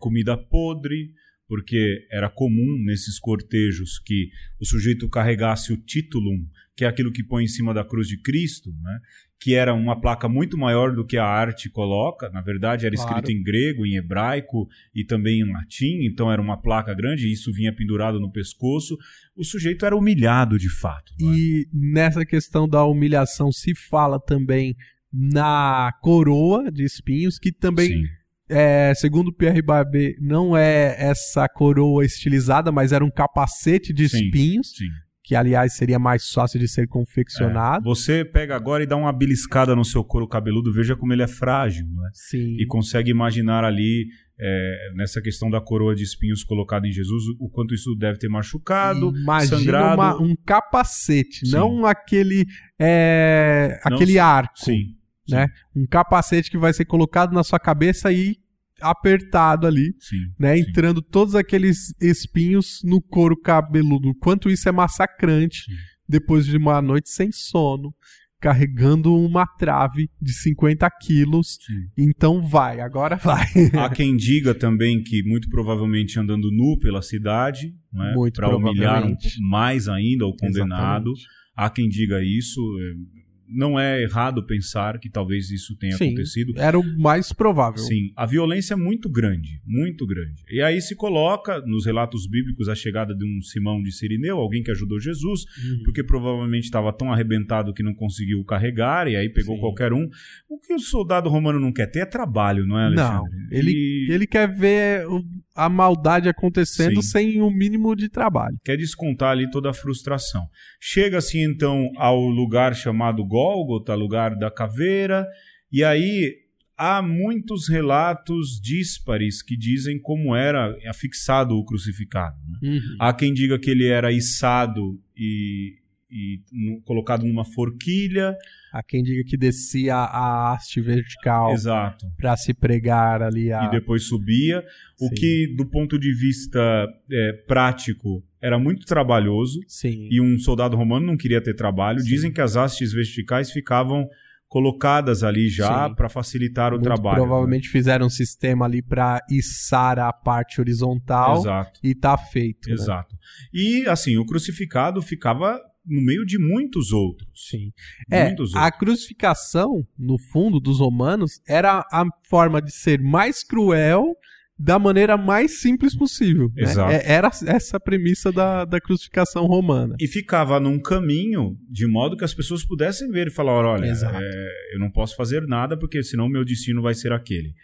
comida podre, porque era comum nesses cortejos que o sujeito carregasse o titulum, que é aquilo que põe em cima da cruz de Cristo, né? que era uma placa muito maior do que a arte coloca. Na verdade, era Claro. escrito em grego, em hebraico e também em latim, então era uma placa grande e isso vinha pendurado no pescoço. O sujeito era humilhado de fato. é? E nessa questão da humilhação se fala também na coroa de espinhos, que também, Sim, é, segundo Pierre Barbet, não é essa coroa estilizada, mas era um capacete de Sim. espinhos, sim. que aliás seria mais fácil de ser confeccionado. Você pega agora e dá uma beliscada no seu couro cabeludo, veja como ele é frágil, não é? Sim. e consegue imaginar ali, é, nessa questão da coroa de espinhos colocada em Jesus, o quanto isso deve ter machucado, Imagina sangrado. uma- um capacete, Sim. não aquele é, Não aquele arco, sim, né? Um capacete que vai ser colocado na sua cabeça e apertado ali, Sim. né? sim. Entrando todos aqueles espinhos no couro cabeludo. Quanto isso é massacrante Sim. depois de uma noite sem sono, carregando uma trave de 50 quilos. Então vai, agora vai. Há quem diga também que muito provavelmente andando nu pela cidade, né, para humilhar um- mais ainda o condenado. Exatamente. Há quem diga isso. é, Não é errado pensar que talvez isso tenha Sim, acontecido. Era o mais provável. Sim, a violência é muito grande, muito grande. E aí se coloca nos relatos bíblicos a chegada de um Simão de Sirineu, alguém que ajudou Jesus, Uhum. porque provavelmente estava tão arrebentado que não conseguiu carregar, e aí pegou Sim. qualquer um. O que o soldado romano não quer ter é trabalho, não é, Não, Alexandre? ele, E ele quer ver o- a maldade acontecendo Sim. sem o mínimo de trabalho. quer descontar ali toda a frustração. Chega-se então ao lugar chamado Gólgota, lugar da caveira, e aí há muitos relatos díspares que dizem como era afixado o crucificado. né? Há quem diga que ele era içado e, e no- colocado numa forquilha. Há quem diga que descia a haste vertical Exato. para se pregar ali a. E depois subia. O Sim. que, do ponto de vista é, prático, era muito trabalhoso. Sim. E um soldado romano não queria ter trabalho. Sim. Dizem que as hastes verticais ficavam colocadas ali já para facilitar o Muito trabalho. né? provavelmente fizeram um sistema ali para içar a parte horizontal Exato. e tá feito. né? Exato. E assim, o crucificado ficava no meio de muitos outros. Sim. É, Muitos a outros. crucificação, no fundo, dos romanos, era a forma de ser mais cruel da maneira mais simples possível. né? Exato. É- Era essa a premissa da, da crucificação romana. E ficava num caminho de modo que as pessoas pudessem ver e falar: olha, é, eu não posso fazer nada porque senão meu destino vai ser aquele.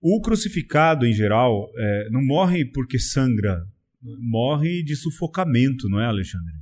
O crucificado, em geral, é, não morre porque sangra, morre de sufocamento, não é, Alexandre?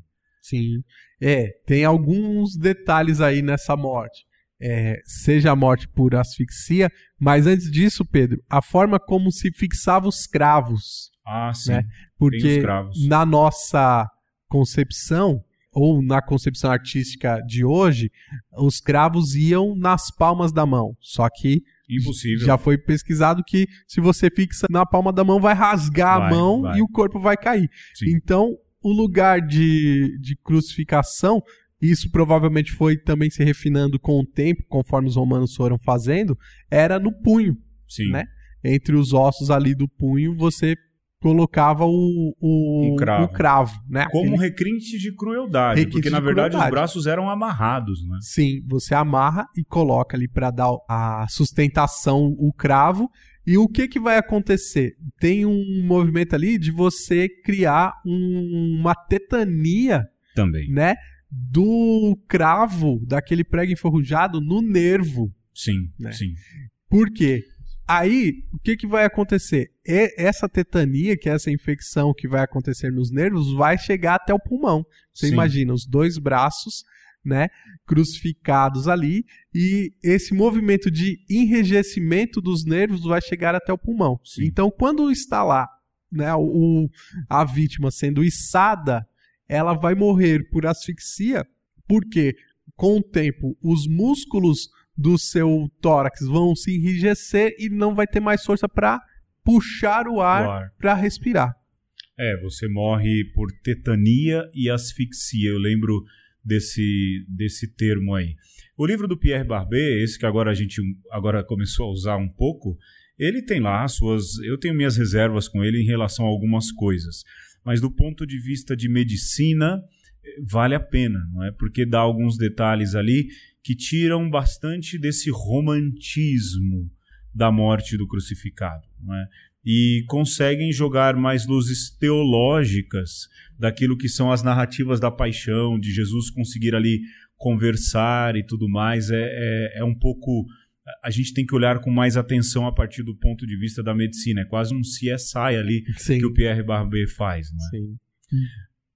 Sim. É, tem alguns detalhes aí nessa morte. É, seja a morte por asfixia, mas antes disso, Pedro, a forma como se fixava os cravos. Ah, sim. Né? Porque na nossa concepção, ou na concepção artística de hoje, os cravos iam nas palmas da mão. Só que Impossível. já foi pesquisado que se você fixa na palma da mão, vai rasgar Vai, a mão vai. e o corpo vai cair. Sim. Então, o lugar de, de crucificação, isso provavelmente foi também se refinando com o tempo, conforme os romanos foram fazendo, era no punho. Sim. né? Entre os ossos ali do punho, você colocava o, o, Um cravo. o cravo, né? Como Aquele- requinte de crueldade, Requinte porque na de verdade crueldade. os braços eram amarrados, né? Sim, você amarra e coloca ali para dar a sustentação o cravo. E o que que vai acontecer? Tem um movimento ali de você criar um- uma tetania, Também. né? Do cravo, daquele prego enferrujado no nervo. Sim, Né? sim. Por quê? Aí, o que, que vai acontecer? E- essa tetania, que é essa infecção que vai acontecer nos nervos, vai chegar até o pulmão. Você Sim. imagina os dois braços, né, crucificados ali, e esse movimento de enrijecimento dos nervos vai chegar até o pulmão. Sim. Então, quando está lá, né, o, a vítima sendo içada, ela vai morrer por asfixia, porque com o tempo os músculos do seu tórax vão se enrijecer e não vai ter mais força para puxar o ar O ar. para respirar. É, você morre por tetania e asfixia. Eu lembro desse, desse termo aí. O livro do Pierre Barbet, esse que agora a gente agora começou a usar um pouco, ele tem lá as suas. Eu tenho minhas reservas com ele em relação a algumas coisas. Mas do ponto de vista de medicina, vale a pena, não é? Porque dá alguns detalhes ali que tiram bastante desse romantismo da morte do crucificado, não é? E conseguem jogar mais luzes teológicas daquilo que são as narrativas da paixão, de Jesus conseguir ali conversar e tudo mais. É, é, é um pouco. A gente tem que olhar com mais atenção a partir do ponto de vista da medicina. É quase um CSI ali Sim. que o Pierre Barbet faz, não é? Sim.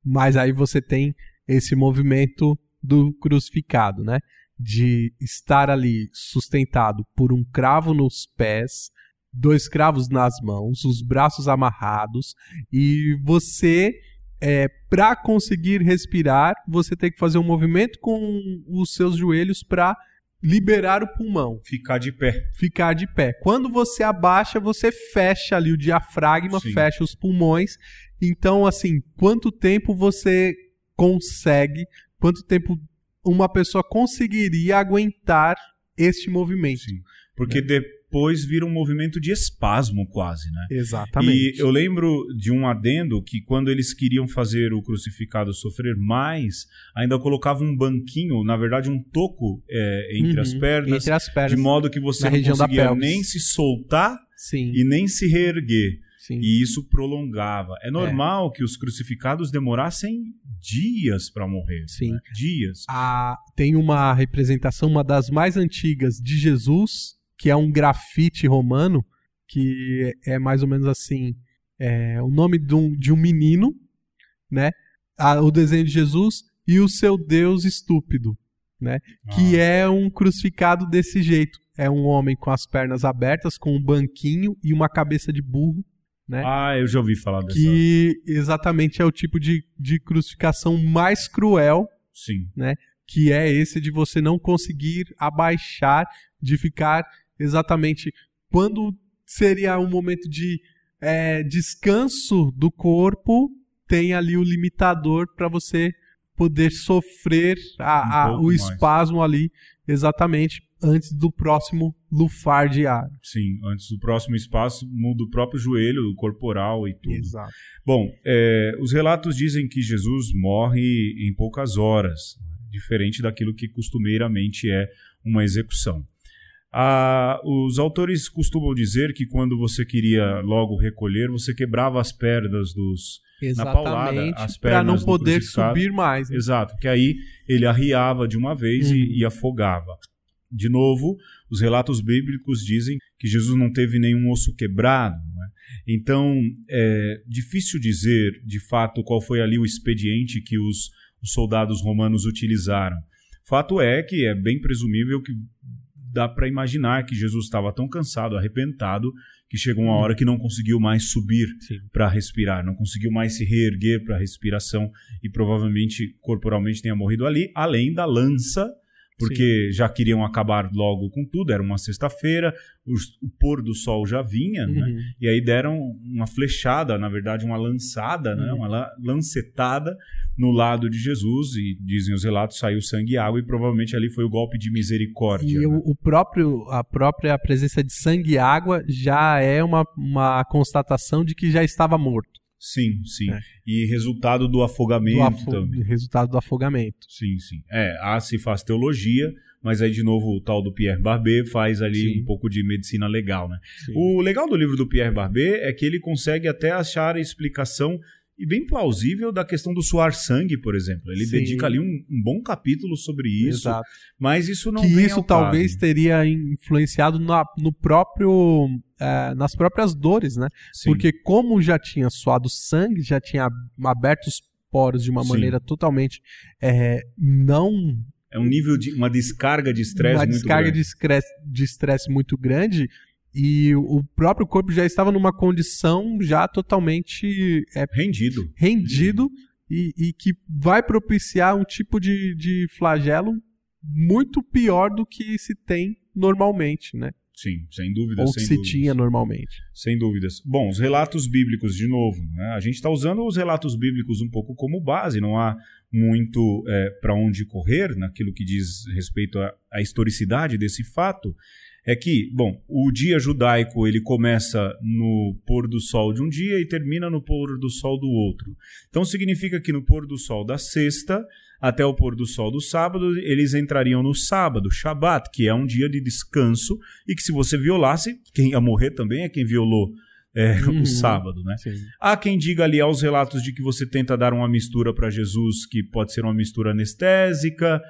Mas aí você tem esse movimento do crucificado, né? De estar ali sustentado por um cravo nos pés, dois cravos nas mãos, os braços amarrados, e você, é, para conseguir respirar, você tem que fazer um movimento com os seus joelhos para liberar o pulmão Ficar de pé. ficar de pé. Quando você abaixa, você fecha ali o diafragma, Sim. fecha os pulmões. Então, assim, quanto tempo você consegue, quanto tempo uma pessoa conseguiria aguentar este movimento? Sim. Porque depois vira um movimento de espasmo quase, né? Exatamente. E eu lembro de um adendo que quando eles queriam fazer o crucificado sofrer mais, ainda colocavam um banquinho, na verdade um toco é, entre as Uhum, pernas, entre as pernas. de modo que você não conseguia nem se soltar Sim, e nem se reerguer. sim. E isso prolongava. É normal que os crucificados demorassem dias para morrer. Sim. né? Dias. a- tem uma representação, uma das mais antigas de Jesus, que é um grafite romano, que é mais ou menos assim: é, o nome de um, de um menino, né? A- o desenho de Jesus e o seu Deus estúpido, né? Que é um crucificado desse jeito. É um homem com as pernas abertas, com um banquinho e uma cabeça de burro, né? Ah, eu já ouvi falar dessa. que exatamente é o tipo de, de crucificação mais cruel Sim. que é esse de você não conseguir abaixar, de ficar exatamente quando seria um momento de é, descanso do corpo, tem ali o limitador para você poder sofrer a- a- Um o mais. espasmo ali exatamente antes do próximo lufar de ar. Sim, antes do próximo espaço, muda o próprio joelho, corporal e tudo. Exato. Bom, é, os relatos dizem que Jesus morre em poucas horas, diferente daquilo que costumeiramente é uma execução. Ah, os autores costumam dizer que quando você queria logo recolher, você quebrava as pernas dos. paulada, Exatamente. as Para não pernas do poder crucificado. subir mais. né? Exato, que aí ele arriava de uma vez Uhum. e, e afogava. De novo, os relatos bíblicos dizem que Jesus não teve nenhum osso quebrado. né? Então, é difícil dizer de fato qual foi ali o expediente que os, os soldados romanos utilizaram. Fato é que é bem presumível que dá para imaginar que Jesus estava tão cansado, arrepentado, que chegou uma hora que não conseguiu mais subir para respirar, não conseguiu mais se reerguer para a respiração e provavelmente corporalmente tenha morrido ali, além da lança, porque já queriam acabar logo com tudo, era uma sexta-feira, o pôr do sol já vinha, né? Uhum. E aí deram uma flechada, na verdade, uma lançada, né? Uhum. uma la- lancetada no lado de Jesus, e dizem os relatos, saiu sangue e água, e provavelmente ali foi o golpe de misericórdia. E né? o, o próprio, a própria presença de sangue e água já é uma, uma constatação de que já estava morto. Sim, sim. É. E resultado do afogamento Do afo- também. resultado do afogamento. Sim, sim. É, há se faz teologia, mas aí de novo o tal do Pierre Barbet faz ali Sim. um pouco de medicina legal, né? Sim. O legal do livro do Pierre Barbet é que ele consegue até achar a explicação e bem plausível da questão do suar sangue, por exemplo. Ele Sim. dedica ali um, um bom capítulo sobre isso, Exato. mas isso não que isso ao caso. talvez teria influenciado na, no próprio, eh, nas próprias dores, né? Sim. Porque como já tinha suado sangue, já tinha aberto os poros de uma Sim. maneira totalmente eh, não é um nível de uma descarga de estresse uma muito descarga grande. de estresse, de estresse muito grande e o próprio corpo já estava numa condição já totalmente é, rendido. rendido e, e que vai propiciar um tipo de, de flagelo muito pior do que se tem normalmente, né? Sim, sem dúvida. Ou sem que se dúvidas. tinha normalmente. Sem dúvidas. Bom, os relatos bíblicos, de novo, né? a gente está usando os relatos bíblicos um pouco como base, não há muito para onde correr naquilo que diz respeito à, à historicidade desse fato. É que, bom, o dia judaico ele começa no pôr do sol de um dia e termina no pôr do sol do outro. Então significa que no pôr do sol da sexta até o pôr do sol do sábado, eles entrariam no sábado, Shabat, que é um dia de descanso e que se você violasse, quem ia morrer também é quem violou é, Uhum. o sábado, né? Sim. Há quem diga ali aos relatos de que você tenta dar uma mistura para Jesus que pode ser uma mistura anestésica,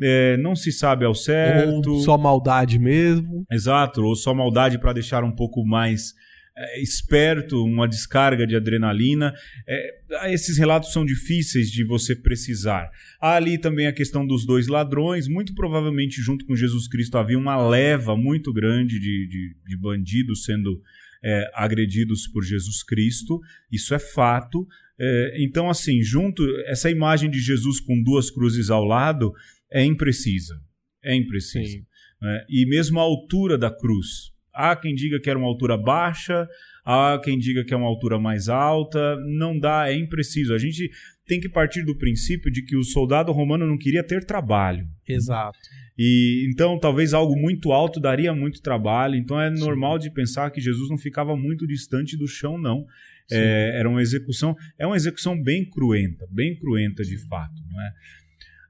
é, não se sabe ao certo. Ou só maldade mesmo. Exato, ou só maldade para deixar um pouco mais é, esperto, uma descarga de adrenalina. É, esses relatos são difíceis de você precisar. Há ali também a questão dos dois ladrões. Muito provavelmente, junto com Jesus Cristo, havia uma leva muito grande de, de, de bandidos sendo é, agredidos por Jesus Cristo. Isso é fato. É, então, assim, junto, essa imagem de Jesus com duas cruzes ao lado é imprecisa. É imprecisa. Sim. né? E mesmo a altura da cruz. Há quem diga que era uma altura baixa, há quem diga que é uma altura mais alta. Não dá, é impreciso. A gente tem que partir do princípio de que o soldado romano não queria ter trabalho. Exato. E então talvez algo muito alto daria muito trabalho. Então é normal de pensar que Jesus não ficava muito distante do chão, não. É, era uma execução, é uma execução bem cruenta, bem cruenta de fato, não é?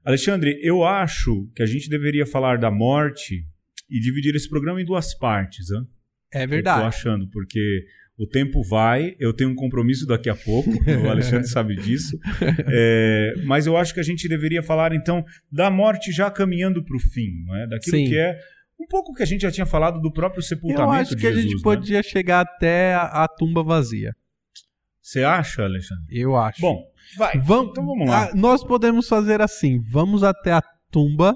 Alexandre, eu acho que a gente deveria falar da morte e dividir esse programa em duas partes, hein? É Eu tô verdade. achando, porque o tempo vai, eu tenho um compromisso daqui a pouco, o Alexandre sabe disso. É, mas eu acho que a gente deveria falar, então, da morte já caminhando para o fim, não é? daquilo Sim. que é um pouco que a gente já tinha falado do próprio sepultamento Eu acho que a Jesus. gente né? podia chegar até a, a tumba vazia. Você acha, Alexandre? Eu acho. Bom, vai. Vamos, Então vamos lá. Ah, nós podemos fazer assim: vamos até a tumba,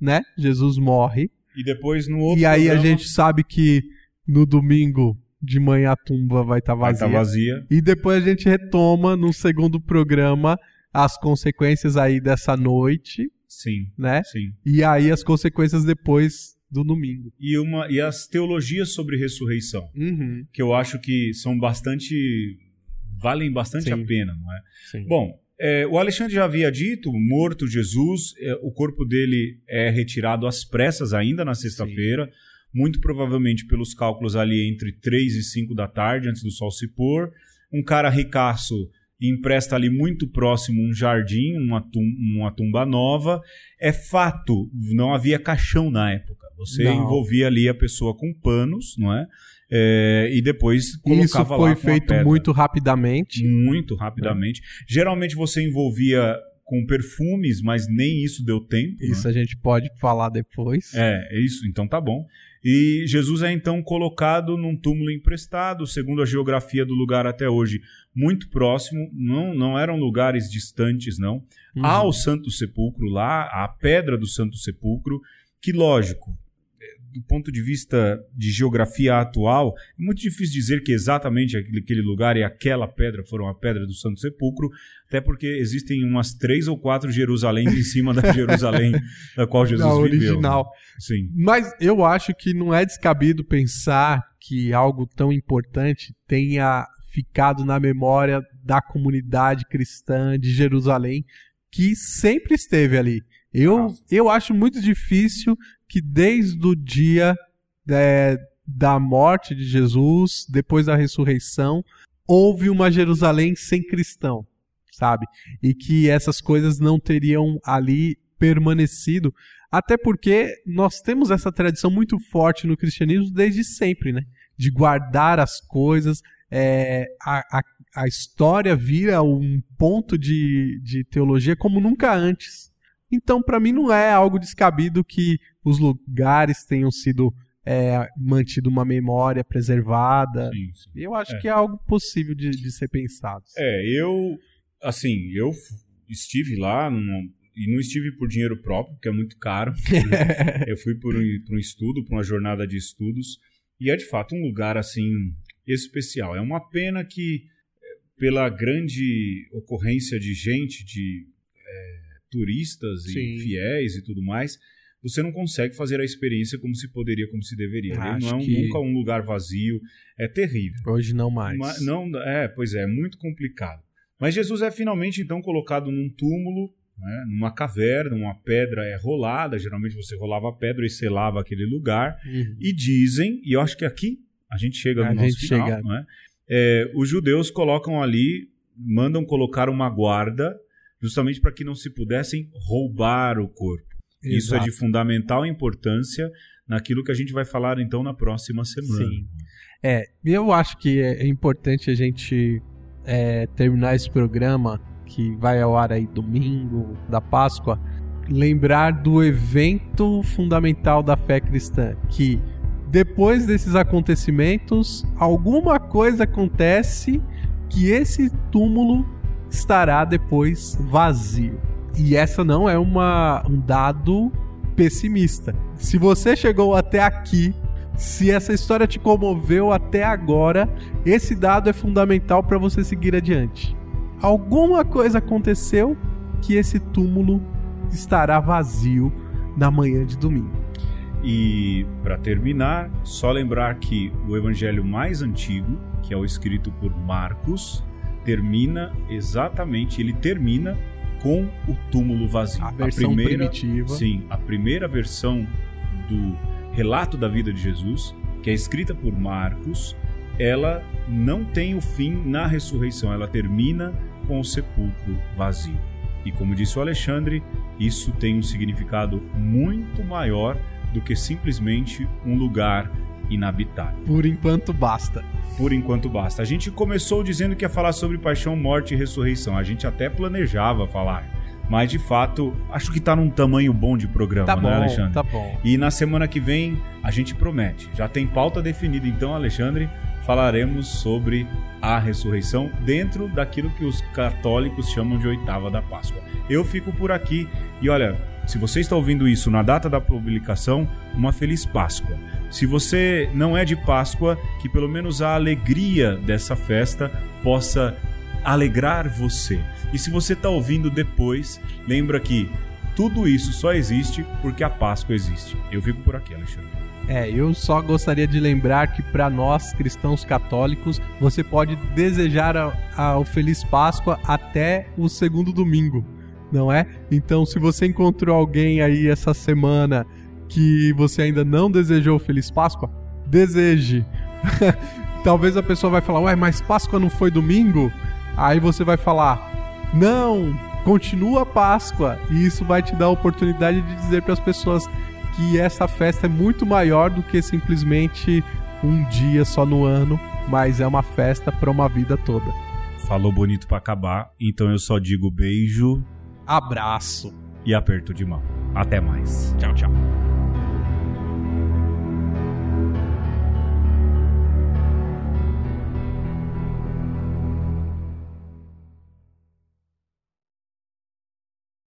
né? Jesus morre. E depois no outro e aí a programa gente sabe que no domingo de manhã a tumba vai estar vai vazia. estar vazia. E depois a gente retoma no segundo programa as consequências aí dessa noite, Sim, né? sim. E aí as consequências depois do domingo. E, uma, e as teologias sobre ressurreição. Uhum. que eu acho que são bastante. Valem bastante Sim. a pena, não é? Sim. Bom, é, o Alexandre já havia dito, morto Jesus, é, o corpo dele é retirado às pressas ainda na sexta-feira, muito provavelmente pelos cálculos ali entre 3 e 5 da tarde, antes do sol se pôr. Um cara ricaço empresta ali muito próximo um jardim, uma, tum- uma tumba nova. É fato, não havia caixão na época. Você Não. envolvia ali a pessoa com panos, não é? É, e depois colocava Isso foi feito muito rapidamente. Muito rapidamente. Geralmente você envolvia com perfumes, mas nem isso deu tempo. né? Isso a gente pode falar depois. É, é isso, então tá bom. E Jesus é então colocado num túmulo emprestado, segundo a geografia do lugar até hoje, muito próximo, não, não eram lugares distantes, não. Uhum. Há o Santo Sepulcro lá, a pedra do Santo Sepulcro, que lógico, do ponto de vista de geografia atual, é muito difícil dizer que exatamente aquele, lugar e aquela pedra foram a pedra do Santo Sepulcro, até porque existem umas três ou quatro Jerusaléns em cima da Jerusalém da qual Jesus Da viveu. original. né? Sim. Mas eu acho que não é descabido pensar que algo tão importante tenha ficado na memória da comunidade cristã de Jerusalém, que sempre esteve ali. Eu, eu acho muito difícil que desde o dia é, da morte de Jesus, depois da ressurreição, houve uma Jerusalém sem cristão, sabe? E que essas coisas não teriam ali permanecido até porque nós temos essa tradição muito forte no cristianismo desde sempre, né? De guardar as coisas. é, a, a, a história vira um ponto de, de teologia como nunca antes. Então, para mim, não é algo descabido que os lugares tenham sido é, mantido uma memória preservada. Sim, sim. Eu acho É. que é algo possível de, de ser pensado. É, eu, assim, eu estive lá, e não estive por dinheiro próprio, porque é muito caro. eu fui por um, por um estudo, por uma jornada de estudos, e é de fato um lugar, assim, especial. É uma pena que, eh, pela grande ocorrência de gente, de eh, turistas Sim. e fiéis e tudo mais, você não consegue fazer a experiência como se poderia, como se deveria. Acho não é um- que- nunca um lugar vazio, é terrível. Hoje não mais. Mas não, é, pois é, é muito complicado. Mas Jesus é finalmente então colocado num túmulo, né, numa caverna, uma pedra é rolada. Geralmente você rolava a pedra e selava aquele lugar. Uhum. E dizem, e eu acho que aqui a gente chega no A nosso final, chega. não é? É, os judeus colocam ali, mandam colocar uma guarda, justamente para que não se pudessem roubar o corpo. Isso é Exato. de fundamental importância naquilo que a gente vai falar então na próxima semana. Sim. É, eu acho que é é importante a gente é, terminar esse programa, que vai ao ar aí domingo da Páscoa, lembrar do evento fundamental da fé cristã, que depois desses acontecimentos, alguma coisa acontece que esse túmulo estará depois vazio. E essa não é uma, um dado pessimista. Se você chegou até aqui, se essa história te comoveu até agora, esse dado é fundamental para você seguir adiante. Alguma coisa aconteceu que esse túmulo estará vazio na manhã de domingo. E para terminar, só lembrar que o evangelho mais antigo, que é o escrito por Marcos, termina exatamente, ele termina com o túmulo vazio. A versão primitiva. Sim, a primeira versão do relato da vida de Jesus, que é escrita por Marcos, ela não tem o fim na ressurreição, ela termina com o sepulcro vazio. E como disse o Alexandre, isso tem um significado muito maior do que simplesmente um lugar inabitado. Por enquanto basta. Por enquanto basta. A gente começou dizendo que ia falar sobre paixão, morte e ressurreição. A gente até planejava falar. Mas de fato, acho que tá num tamanho bom de programa, Tá né, bom, Alexandre? tá bom. E na semana que vem a gente promete. Já tem pauta definida, então, Alexandre, falaremos sobre a ressurreição dentro daquilo que os católicos chamam de oitava da Páscoa. Eu fico por aqui e olha, se você está ouvindo isso na data da publicação, uma feliz Páscoa. Se você não é de Páscoa, que pelo menos a alegria dessa festa possa alegrar você. E se você está ouvindo depois, lembra que tudo isso só existe porque a Páscoa existe. Eu fico por aqui, Alexandre. É, eu só gostaria de lembrar que para nós cristãos católicos, você pode desejar a, o Feliz Páscoa até o segundo domingo, não é? Então, se você encontrou alguém aí essa semana que você ainda não desejou Feliz Páscoa, deseje. Talvez a pessoa vai falar, ué, mas Páscoa não foi domingo? Aí você vai falar, não, continua Páscoa. E isso vai te dar a oportunidade de dizer para as pessoas que essa festa é muito maior do que simplesmente um dia só no ano, mas é uma festa para uma vida toda. Falou bonito para acabar, então eu só digo beijo, abraço e aperto de mão. Até mais. Tchau, tchau.